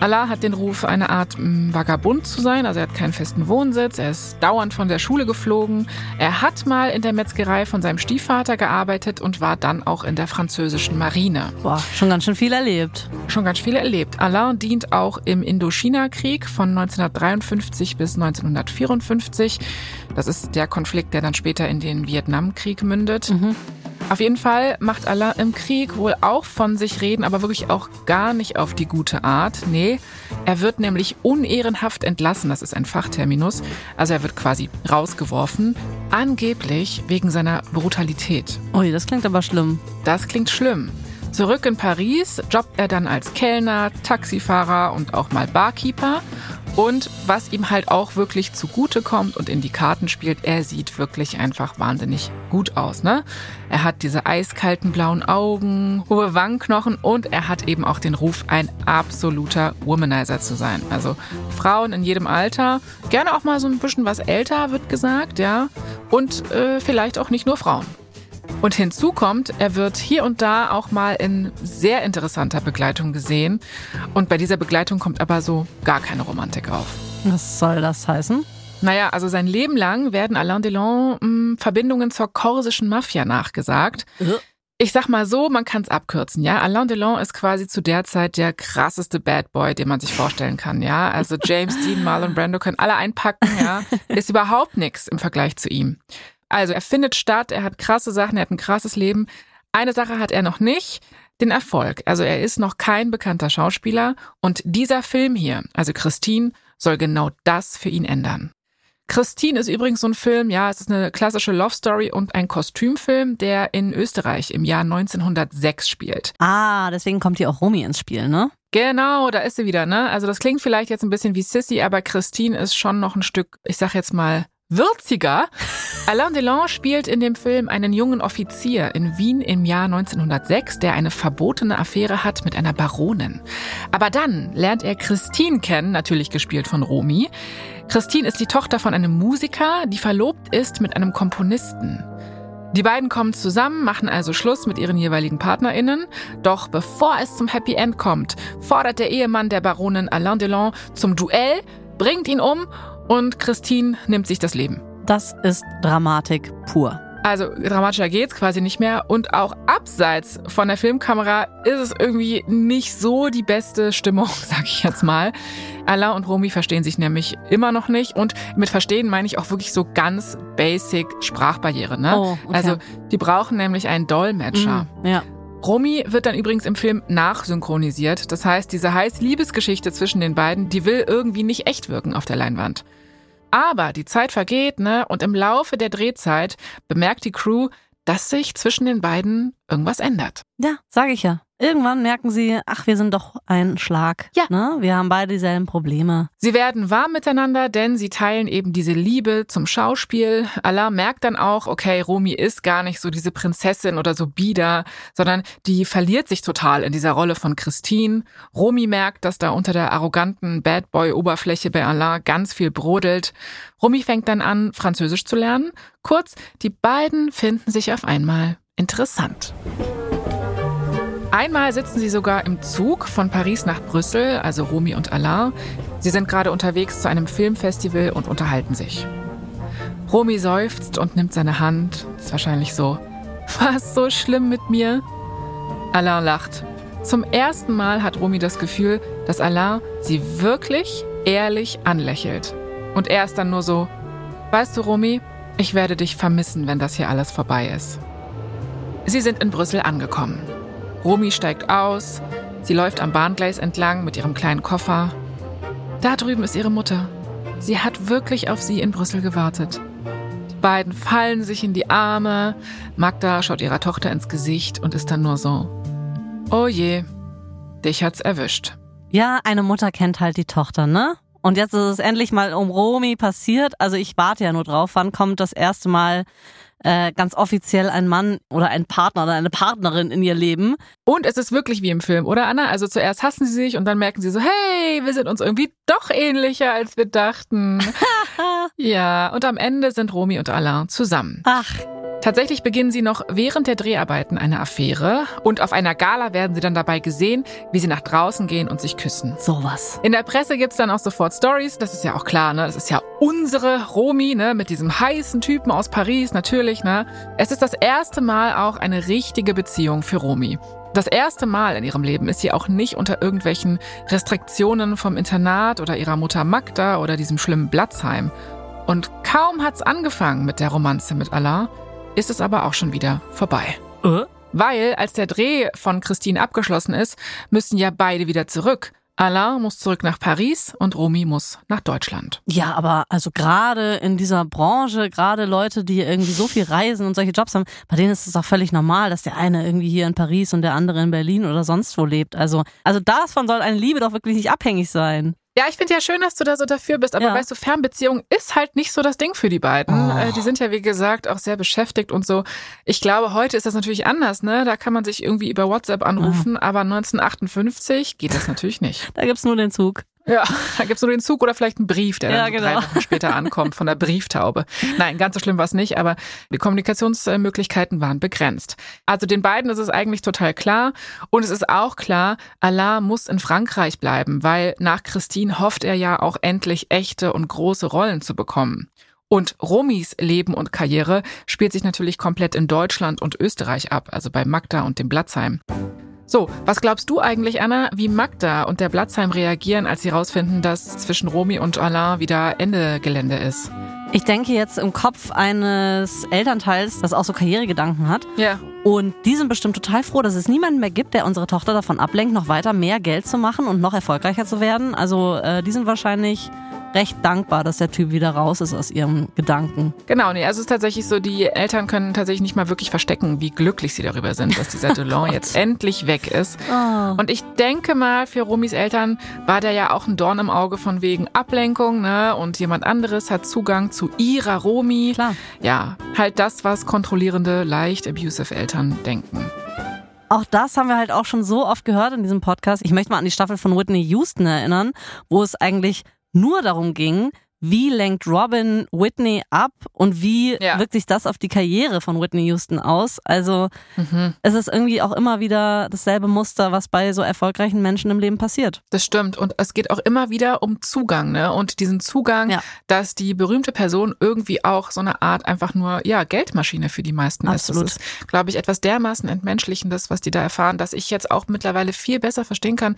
Alain hat den Ruf, eine Art mh, Vagabund zu sein, also er hat keinen festen Wohnsitz, er ist dauernd von der Schule geflogen, er hat mal in der Metzgerei von seinem Stiefvater gearbeitet und war dann auch in der französischen Marine. Boah, schon ganz schön viel erlebt. Schon ganz viel erlebt. Alain dient auch im Indochina-Krieg von 1953 bis 1954. Das ist der Konflikt, der dann später in den Vietnamkrieg mündet. Mhm. Auf jeden Fall macht Alain im Krieg wohl auch von sich reden, aber wirklich auch gar nicht auf die gute Art. Nee, er wird nämlich unehrenhaft entlassen, das ist ein Fachterminus. Also er wird quasi rausgeworfen, angeblich wegen seiner Brutalität. Ui, das klingt aber schlimm. Das klingt schlimm. Zurück in Paris jobbt er dann als Kellner, Taxifahrer und auch mal Barkeeper. Und was ihm halt auch wirklich zugute kommt und in die Karten spielt, er sieht wirklich einfach wahnsinnig gut aus. Ne? Er hat diese eiskalten blauen Augen, hohe Wangenknochen und er hat eben auch den Ruf, ein absoluter Womanizer zu sein. Also Frauen in jedem Alter, gerne auch mal so ein bisschen was älter, wird gesagt, ja. Und äh, vielleicht auch nicht nur Frauen. Und hinzu kommt, er wird hier und da auch mal in sehr interessanter Begleitung gesehen. Und bei dieser Begleitung kommt aber so gar keine Romantik auf. Was soll das heißen? Naja, also sein Leben lang werden Alain Delon mh, Verbindungen zur korsischen Mafia nachgesagt. Ich sag mal so, man kann es abkürzen, ja. Alain Delon ist quasi zu der Zeit der krasseste Bad Boy, den man sich vorstellen kann, ja. Also James Dean, Marlon Brando können alle einpacken, ja. *laughs* Ist überhaupt nichts im Vergleich zu ihm. Also er findet statt, er hat krasse Sachen, er hat ein krasses Leben. Eine Sache hat er noch nicht, den Erfolg. Also er ist noch kein bekannter Schauspieler und dieser Film hier, also Christine, soll genau das für ihn ändern. Christine ist übrigens so ein Film, ja, es ist eine klassische Love Story und ein Kostümfilm, der in Österreich im Jahr 1906 spielt. Ah, deswegen kommt hier auch Romy ins Spiel, ne? Genau, da ist sie wieder, ne? Also das klingt vielleicht jetzt ein bisschen wie Sissy, aber Christine ist schon noch ein Stück, ich sag jetzt mal, würziger. Alain Delon spielt in dem Film einen jungen Offizier in Wien im Jahr 1906, der eine verbotene Affäre hat mit einer Baronin. Aber dann lernt er Christine kennen, natürlich gespielt von Romy. Christine ist die Tochter von einem Musiker, die verlobt ist mit einem Komponisten. Die beiden kommen zusammen, machen also Schluss mit ihren jeweiligen PartnerInnen. Doch bevor es zum Happy End kommt, fordert der Ehemann der Baronin Alain Delon zum Duell, bringt ihn um und Christine nimmt sich das Leben. Das ist Dramatik pur. Also dramatischer geht's quasi nicht mehr. Und auch abseits von der Filmkamera ist es irgendwie nicht so die beste Stimmung, *laughs* sag ich jetzt mal. Alain und Romy verstehen sich nämlich immer noch nicht. Und mit verstehen meine ich auch wirklich so ganz basic Sprachbarriere. Ne? Oh, okay. Also die brauchen nämlich einen Dolmetscher. Mhm, ja. Romy wird dann übrigens im Film nachsynchronisiert. Das heißt, diese heiße Liebesgeschichte zwischen den beiden, die will irgendwie nicht echt wirken auf der Leinwand. Aber die Zeit vergeht, ne? Und im Laufe der Drehzeit bemerkt die Crew, dass sich zwischen den beiden irgendwas ändert. Ja, sage ich ja. Irgendwann merken sie, ach, wir sind doch ein Schlag. Ja. Ne? Wir haben beide dieselben Probleme. Sie werden warm miteinander, denn sie teilen eben diese Liebe zum Schauspiel. Allah merkt dann auch, okay, Romy ist gar nicht so diese Prinzessin oder so bieder, sondern die verliert sich total in dieser Rolle von Christine. Romy merkt, dass da unter der arroganten Bad Boy Oberfläche bei Allah ganz viel brodelt. Romy fängt dann an, Französisch zu lernen. Kurz, die beiden finden sich auf einmal interessant. Einmal sitzen sie sogar im Zug von Paris nach Brüssel, also Romy und Alain. Sie sind gerade unterwegs zu einem Filmfestival und unterhalten sich. Romy seufzt und nimmt seine Hand. Ist wahrscheinlich so. *laughs* War es so schlimm mit mir? Alain lacht. Zum ersten Mal hat Romy das Gefühl, dass Alain sie wirklich ehrlich anlächelt. Und er ist dann nur so, weißt du, Romy, ich werde dich vermissen, wenn das hier alles vorbei ist. Sie sind in Brüssel angekommen. Romy steigt aus. Sie läuft am Bahngleis entlang mit ihrem kleinen Koffer. Da drüben ist ihre Mutter. Sie hat wirklich auf sie in Brüssel gewartet. Die beiden fallen sich in die Arme. Magda schaut ihrer Tochter ins Gesicht und ist dann nur so: Oh je, dich hat's erwischt. Ja, eine Mutter kennt halt die Tochter, ne? Und jetzt ist es endlich mal um Romy passiert. Also ich warte ja nur drauf, wann kommt das erste Mal äh, ganz offiziell ein Mann oder ein Partner oder eine Partnerin in ihr Leben. Und es ist wirklich wie im Film, oder Anna? Also zuerst hassen sie sich und dann merken sie so, hey, wir sind uns irgendwie doch ähnlicher, als wir dachten. *laughs* ja, und am Ende sind Romy und Alain zusammen. Ach, Tatsächlich beginnen sie noch während der Dreharbeiten eine Affäre und auf einer Gala werden sie dann dabei gesehen, wie sie nach draußen gehen und sich küssen. sowas. In der Presse gibt's dann auch sofort Stories, das ist ja auch klar, ne? Das ist ja unsere Romy, ne? Mit diesem heißen Typen aus Paris, natürlich, ne? Es ist das erste Mal auch eine richtige Beziehung für Romy. Das erste Mal in ihrem Leben ist sie auch nicht unter irgendwelchen Restriktionen vom Internat oder ihrer Mutter Magda oder diesem schlimmen Blatzheim. Und kaum hat's angefangen mit der Romanze mit Alain, ist es aber auch schon wieder vorbei. Äh? Weil, als der Dreh von Christine abgeschlossen ist, müssen ja beide wieder zurück. Alain muss zurück nach Paris und Romy muss nach Deutschland. Ja, aber also gerade in dieser Branche, gerade Leute, die irgendwie so viel reisen und solche Jobs haben, bei denen ist es auch völlig normal, dass der eine irgendwie hier in Paris und der andere in Berlin oder sonst wo lebt. Also, also davon soll eine Liebe doch wirklich nicht abhängig sein. Ja, ich finde ja schön, dass du da so dafür bist, aber Ja. weißt du, Fernbeziehung ist halt nicht so das Ding für die beiden. Oh. Äh, Die sind ja, wie gesagt, auch sehr beschäftigt und so. Ich glaube, heute ist das natürlich anders, ne? Da kann man sich irgendwie über WhatsApp anrufen, aber 1958 geht das natürlich nicht. Da gibt's nur den Zug. Ja, *laughs* da gibt's nur den Zug oder vielleicht einen Brief, der Ja, dann genau. drei Wochen später ankommt von der *laughs* Brieftaube. Nein, ganz so schlimm war es nicht, aber die Kommunikationsmöglichkeiten waren begrenzt. Also den beiden ist es eigentlich total klar. Und es ist auch klar, Alain muss in Frankreich bleiben, weil nach Christine hofft er ja auch endlich echte und große Rollen zu bekommen. Und Romys Leben und Karriere spielt sich natürlich komplett in Deutschland und Österreich ab, also bei Magda und dem Blatzheim. So, was glaubst du eigentlich, Anna, wie Magda und der Blatzheim reagieren, als sie rausfinden, dass zwischen Romy und Alain wieder Ende Gelände ist? Ich denke jetzt im Kopf eines Elternteils, das auch so Karrieregedanken hat. Ja. Und die sind bestimmt total froh, dass es niemanden mehr gibt, der unsere Tochter davon ablenkt, noch weiter mehr Geld zu machen und noch erfolgreicher zu werden. Also äh, die sind wahrscheinlich recht dankbar, dass der Typ wieder raus ist aus ihrem Gedanken. Genau, nee, also es ist tatsächlich so, die Eltern können tatsächlich nicht mal wirklich verstecken, wie glücklich sie darüber sind, dass dieser *laughs* Delon jetzt endlich weg ist. Oh. Und ich denke mal, für Romys Eltern war der ja auch ein Dorn im Auge von wegen Ablenkung, ne? Und jemand anderes hat Zugang zu ihrer Romy. Klar. Ja, halt das, was kontrollierende, leicht abusive Eltern denken. Auch das haben wir halt auch schon so oft gehört in diesem Podcast. Ich möchte mal an die Staffel von Whitney Houston erinnern, wo es eigentlich nur darum ging, wie lenkt Robin Whitney ab und wie Ja. wirkt sich das auf die Karriere von Whitney Houston aus? Also Mhm. es ist irgendwie auch immer wieder dasselbe Muster, was bei so erfolgreichen Menschen im Leben passiert. Das stimmt. Und es geht auch immer wieder um Zugang, ne? Und diesen Zugang, Ja. dass die berühmte Person irgendwie auch so eine Art einfach nur, ja, Geldmaschine für die meisten Absolut. ist. Das ist, glaube ich, etwas dermaßen Entmenschlichendes, was die da erfahren, dass ich jetzt auch mittlerweile viel besser verstehen kann,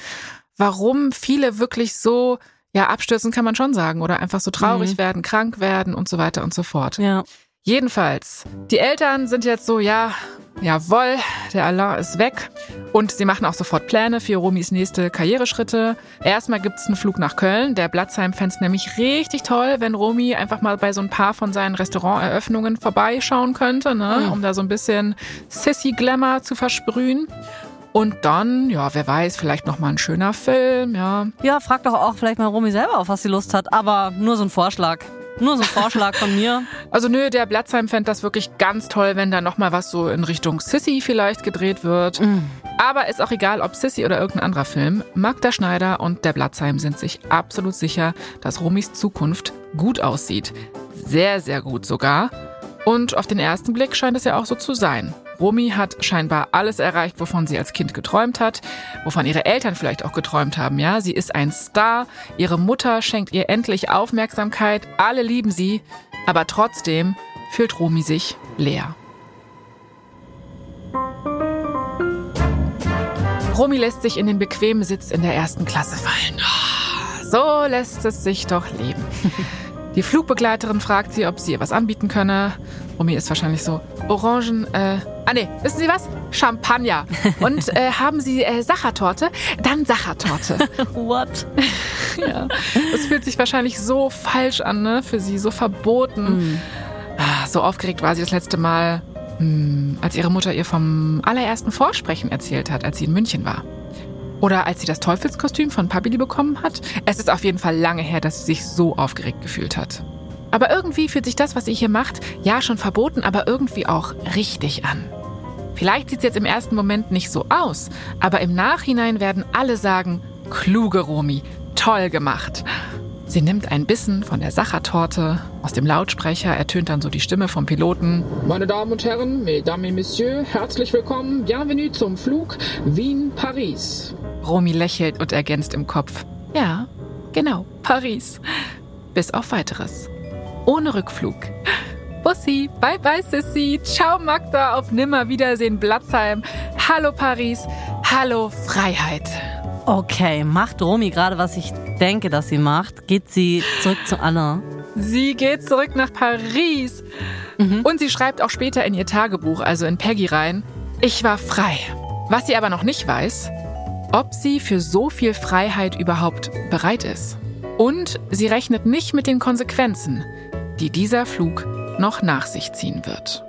warum viele wirklich so, ja, abstürzen kann man schon sagen, oder einfach so traurig Mhm. werden, krank werden und so weiter und so fort. Ja. Jedenfalls, die Eltern sind jetzt so, ja, jawohl, der Alain ist weg. Und sie machen auch sofort Pläne für Romis nächste Karriereschritte. Erstmal gibt's einen Flug nach Köln. Der Blatzheim fänd's nämlich richtig toll, wenn Romy einfach mal bei so ein paar von seinen Restauranteröffnungen vorbeischauen könnte, ne? Um da so ein bisschen Sissy-Glamour zu versprühen. Und dann, ja, wer weiß, vielleicht noch mal ein schöner Film, ja. Ja, frag doch auch vielleicht mal Romy selber auf, was sie Lust hat. Aber nur so ein Vorschlag. Nur so ein Vorschlag von mir. *laughs* Also nö, der Blatzheim fänd das wirklich ganz toll, wenn da noch mal was so in Richtung Sissy vielleicht gedreht wird. Mm. Aber ist auch egal, ob Sissy oder irgendein anderer Film. Magda Schneider und der Blatzheim sind sich absolut sicher, dass Romis Zukunft gut aussieht. Sehr, sehr gut sogar. Und auf den ersten Blick scheint es ja auch so zu sein. Romy hat scheinbar alles erreicht, wovon sie als Kind geträumt hat, wovon ihre Eltern vielleicht auch geträumt haben. Ja, sie ist ein Star, ihre Mutter schenkt ihr endlich Aufmerksamkeit, alle lieben sie, aber trotzdem fühlt Romy sich leer. Romy lässt sich in den bequemen Sitz in der ersten Klasse fallen. Oh, So lässt es sich doch leben. *laughs* Die Flugbegleiterin fragt sie, ob sie ihr was anbieten könne. Romy ist wahrscheinlich so, Orangen, äh, ah nee, wissen Sie was? Champagner. *laughs* Und äh, haben Sie äh, Sachertorte? Dann Sachertorte. *laughs* What? *laughs* ja. Das fühlt sich wahrscheinlich so falsch an, ne? Für sie, so verboten. Mm. Ah, So aufgeregt war sie das letzte Mal, hm, als ihre Mutter ihr vom allerersten Vorsprechen erzählt hat, als sie in München war. Oder als sie das Teufelskostüm von Pabili bekommen hat. Es ist auf jeden Fall lange her, dass sie sich so aufgeregt gefühlt hat. Aber irgendwie fühlt sich das, was sie hier macht, ja schon verboten, aber irgendwie auch richtig an. Vielleicht sieht es jetzt im ersten Moment nicht so aus, aber im Nachhinein werden alle sagen, kluge Romi, toll gemacht. Sie nimmt ein Bissen von der Sachertorte. Aus dem Lautsprecher ertönt dann so die Stimme vom Piloten. Meine Damen und Herren, Mesdames et Messieurs, herzlich willkommen. Bienvenue zum Flug Wien-Paris. Romy lächelt und ergänzt im Kopf. Ja, genau, Paris. Bis auf weiteres. Ohne Rückflug. Bussi, bye bye Sissy, ciao Magda, auf Nimmerwiedersehen Blatzheim. Hallo Paris, hallo Freiheit. Okay, macht Romy gerade, was ich denke, dass sie macht? Geht sie zurück zu Anna? Sie geht zurück nach Paris. Und sie schreibt auch später in ihr Tagebuch, also in Peggy rein, ich war frei. Was sie aber noch nicht weiß, ob sie für so viel Freiheit überhaupt bereit ist. Und sie rechnet nicht mit den Konsequenzen, die dieser Flug noch nach sich ziehen wird.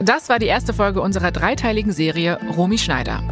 Das war die erste Folge unserer dreiteiligen Serie Romy Schneider.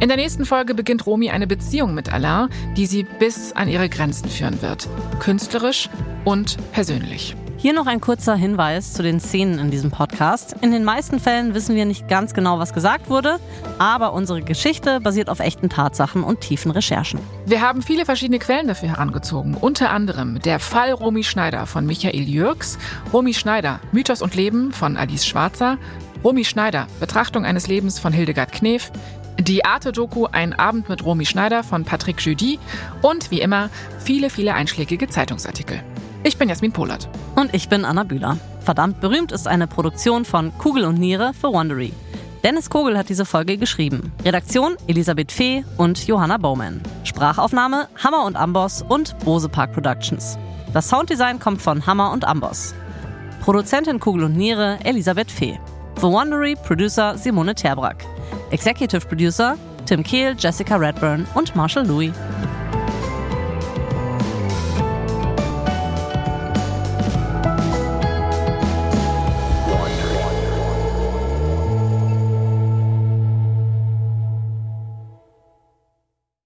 In der nächsten Folge beginnt Romy eine Beziehung mit Alain, die sie bis an ihre Grenzen führen wird. Künstlerisch und persönlich. Hier noch ein kurzer Hinweis zu den Szenen in diesem Podcast. In den meisten Fällen wissen wir nicht ganz genau, was gesagt wurde, aber unsere Geschichte basiert auf echten Tatsachen und tiefen Recherchen. Wir haben viele verschiedene Quellen dafür herangezogen. Unter anderem der Fall Romy Schneider von Michael Jürgs, Romy Schneider, Mythos und Leben von Alice Schwarzer, Romy Schneider, Betrachtung eines Lebens von Hildegard Knef, die Arte-Doku Ein Abend mit Romy Schneider von Patrick Judy und wie immer viele, viele einschlägige Zeitungsartikel. Ich bin Jasmin Polat. Und ich bin Anna Bühler. Verdammt berühmt ist eine Produktion von Kugel und Niere für Wondery. Dennis Kogel hat diese Folge geschrieben. Redaktion Elisabeth Fee und Johanna Bowman. Sprachaufnahme Hammer und Amboss und Bose Park Productions. Das Sounddesign kommt von Hammer und Amboss. Produzentin Kugel und Niere Elisabeth Fee. Für Wondery Producer Simone Terbrack. Executive Producer Tim Kehl, Jessica Redburn und Marshall Louis.